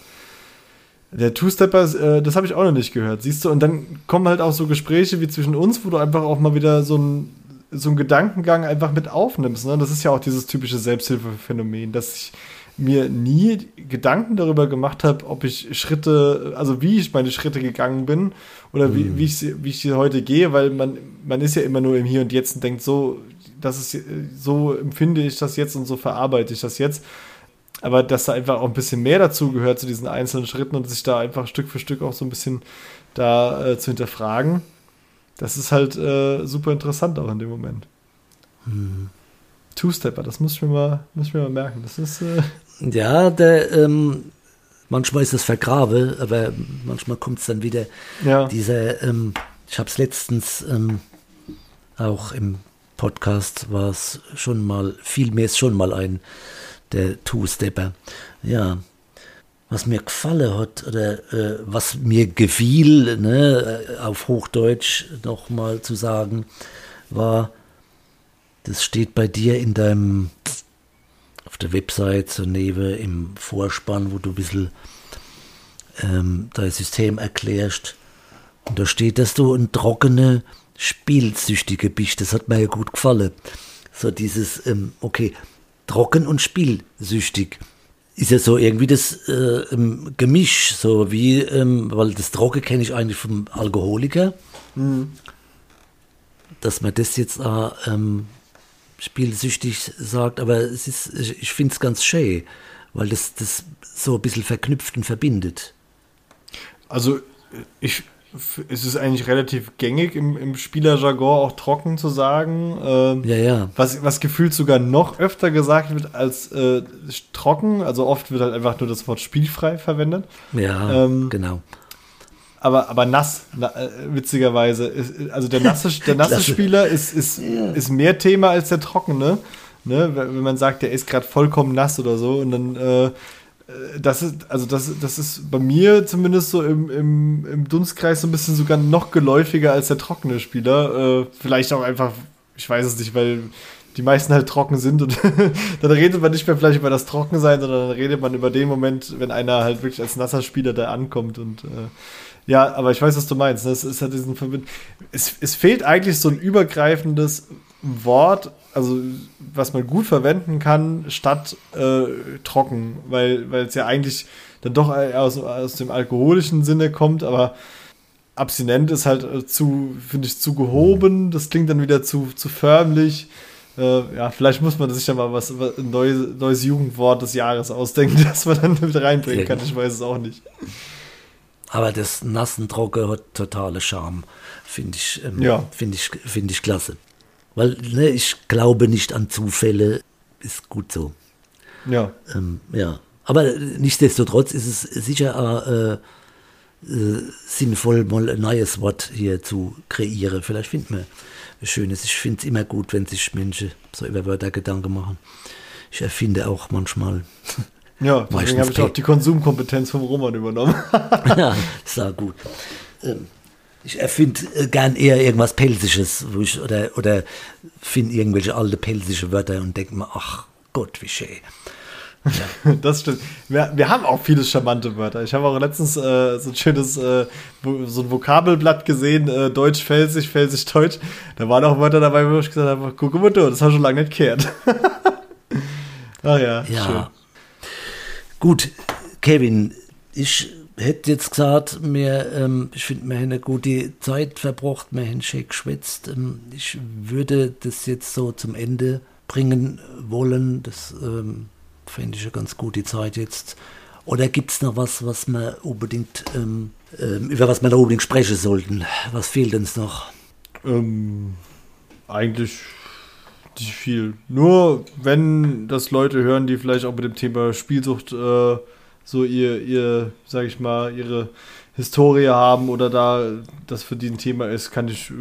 Der Two-Stepper, äh, das habe ich auch noch nicht gehört, siehst du? Und dann kommen halt auch so Gespräche wie zwischen uns, wo du einfach auch mal wieder so ein so einen Gedankengang einfach mit aufnimmst. Ne? Das ist ja auch dieses typische Selbsthilfephänomen, dass ich mir nie Gedanken darüber gemacht habe, ob ich Schritte, also wie ich meine Schritte gegangen bin oder wie, mhm. wie, ich, wie ich sie heute gehe, weil man, man ist ja immer nur im Hier und Jetzt und denkt so, das ist, so empfinde ich das jetzt und so verarbeite ich das jetzt. Aber dass da einfach auch ein bisschen mehr dazu gehört zu diesen einzelnen Schritten und sich da einfach Stück für Stück auch so ein bisschen da äh, zu hinterfragen das ist halt äh, super interessant auch in dem Moment. Hm. Two-Stepper, das muss ich mir mal, muss ich mir mal merken. Das ist. Äh ja, der, ähm, manchmal ist es vergrabe, aber manchmal kommt es dann wieder. Ja. Dieser, ähm, ich habe es letztens ähm, auch im Podcast war es schon mal, vielmehr ist schon mal ein, der Two-Stepper. Ja, was mir gefallen hat oder äh, was mir gefiel, ne, äh, auf Hochdeutsch nochmal zu sagen, war, das steht bei dir in deinem, auf der Website, so neben im Vorspann, wo du ein bisschen ähm, dein System erklärst. Und da steht, dass du ein trockene Spielsüchtige bist. Das hat mir ja gut gefallen. So dieses, ähm, okay, trocken und spielsüchtig ist ja so irgendwie das äh, Gemisch, so wie, ähm, weil das Droge kenne ich eigentlich vom Alkoholiker, mhm. dass man das jetzt äh, ähm, spielsüchtig sagt, aber es ist, ich finde es ganz schön, weil das das so ein bisschen verknüpft und verbindet. Also ich es ist eigentlich relativ gängig im, im Spielerjargon auch trocken zu sagen. Ähm, ja, ja. Was, was gefühlt sogar noch öfter gesagt wird als äh, trocken. Also oft wird halt einfach nur das Wort spielfrei verwendet. Ja, ähm, genau. Aber, aber nass, na, äh, witzigerweise. Ist, also der nasse, der nasse Spieler ist, ist, ja. ist mehr Thema als der trockene. Ne? Wenn man sagt, der ist gerade vollkommen nass oder so und dann äh, äh, das ist, also das, das ist bei mir zumindest so im, im, im Dunstkreis so ein bisschen sogar noch geläufiger als der trockene Spieler. Äh, vielleicht auch einfach, ich weiß es nicht, weil die meisten halt trocken sind und dann redet man nicht mehr vielleicht über das Trockensein, sondern dann redet man über den Moment, wenn einer halt wirklich als nasser Spieler da ankommt und äh, ja, aber ich weiß, was du meinst. Das ne? ist halt diesen Verbind es, es fehlt eigentlich so ein übergreifendes Wort, also was man gut verwenden kann, statt äh, trocken, weil es ja eigentlich dann doch aus, aus dem alkoholischen Sinne kommt, aber abstinent ist halt äh, zu, finde ich, zu gehoben, das klingt dann wieder zu, zu förmlich. Äh, ja, vielleicht muss man sich ja mal was, ein neues, neues Jugendwort des Jahres ausdenken, das man dann mit reinbringen kann, ich weiß es auch nicht. Aber das nassen Trocken hat totale Charme, finde ich, ähm, ja. finde ich, finde ich klasse. Weil ne, ich glaube nicht an Zufälle, ist gut so. Ja. Ähm, ja. Aber nichtsdestotrotz ist es sicher äh, äh, sinnvoll, mal ein neues Wort hier zu kreieren. Vielleicht findet man ein schönes. Ich finde es immer gut, wenn sich Menschen so über Wörter Gedanken machen. Ich erfinde auch manchmal. Ja, deswegen habe ich auch die Konsumkompetenz vom Roman übernommen. ja, ist gut. Ähm, ich erfinde äh, gern eher irgendwas Pelzisches, wo ich, oder, oder finde irgendwelche alte pelzische Wörter und denke mir, ach Gott, wie schön. Ja. Das stimmt. Wir, wir haben auch viele charmante Wörter. Ich habe auch letztens äh, so ein schönes, äh, so ein Vokabelblatt gesehen, äh, Deutsch, Felsig, Felsig, Deutsch. Da waren auch Wörter dabei, wo ich gesagt habe, guck mal du, das du schon lange nicht gehört. Ach ja, ja. Schön. Gut, Kevin, ich hätte jetzt gesagt, mir, ähm, ich finde, wir haben eine gute Zeit verbracht, wir haben schön geschwätzt. Ähm, ich würde das jetzt so zum Ende bringen wollen. Das ähm, fände ich eine ganz gute Zeit jetzt. Oder gibt es noch was, was wir unbedingt, ähm, ähm, über was wir noch unbedingt sprechen sollten? Was fehlt uns noch? Ähm, eigentlich nicht viel. Nur wenn das Leute hören, die vielleicht auch mit dem Thema Spielsucht äh, so ihr, ihr, sag ich mal, ihre Historie haben oder da das für die ein Thema ist, kann ich äh,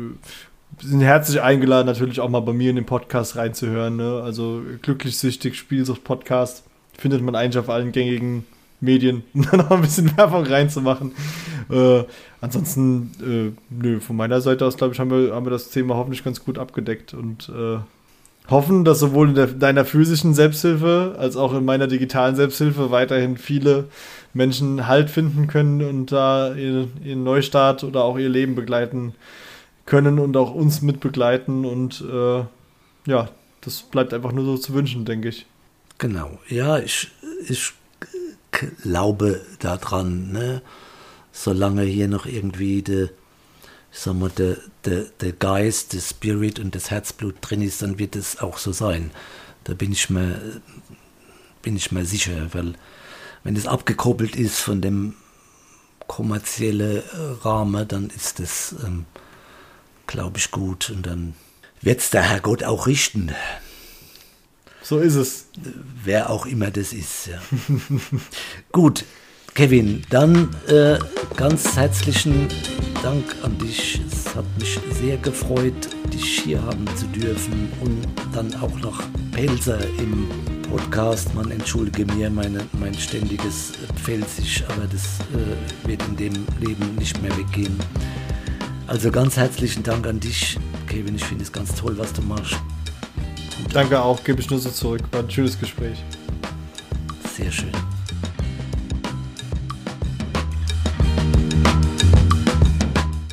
sind herzlich eingeladen, natürlich auch mal bei mir in den Podcast reinzuhören. Ne? Also glücklich süchtig Spielsucht Podcast findet man eigentlich auf allen gängigen Medien, um da noch ein bisschen Werbung reinzumachen. Äh, ansonsten, äh, nö, von meiner Seite aus, glaube ich, haben wir, haben wir das Thema hoffentlich ganz gut abgedeckt und äh, hoffen, dass sowohl in der, deiner physischen Selbsthilfe als auch in meiner digitalen Selbsthilfe weiterhin viele Menschen Halt finden können und da ihren, ihren Neustart oder auch ihr Leben begleiten können und auch uns mit begleiten. Und äh, ja, das bleibt einfach nur so zu wünschen, denke ich. Genau, ja, ich, ich glaube daran, ne? solange hier noch irgendwie der ich sag mal, der, der, der Geist, der Spirit und das Herzblut drin ist, dann wird es auch so sein. Da bin ich mir, bin ich mir sicher, weil wenn es abgekoppelt ist von dem kommerziellen Rahmen, dann ist das, ähm, glaube ich, gut und dann wird es der Herrgott auch richten. So ist es. Wer auch immer das ist. Ja. gut, Kevin, dann äh, ganz herzlichen Dank an dich. Es hat mich sehr gefreut, dich hier haben zu dürfen und dann auch noch Pelzer im Podcast. Man entschuldige mir meine, mein ständiges Pfälzisch, aber das äh, wird in dem Leben nicht mehr weggehen. Also ganz herzlichen Dank an dich, Kevin. Ich finde es ganz toll, was du machst. Danke auch, gebe ich nur so zurück. War ein schönes Gespräch. Sehr schön.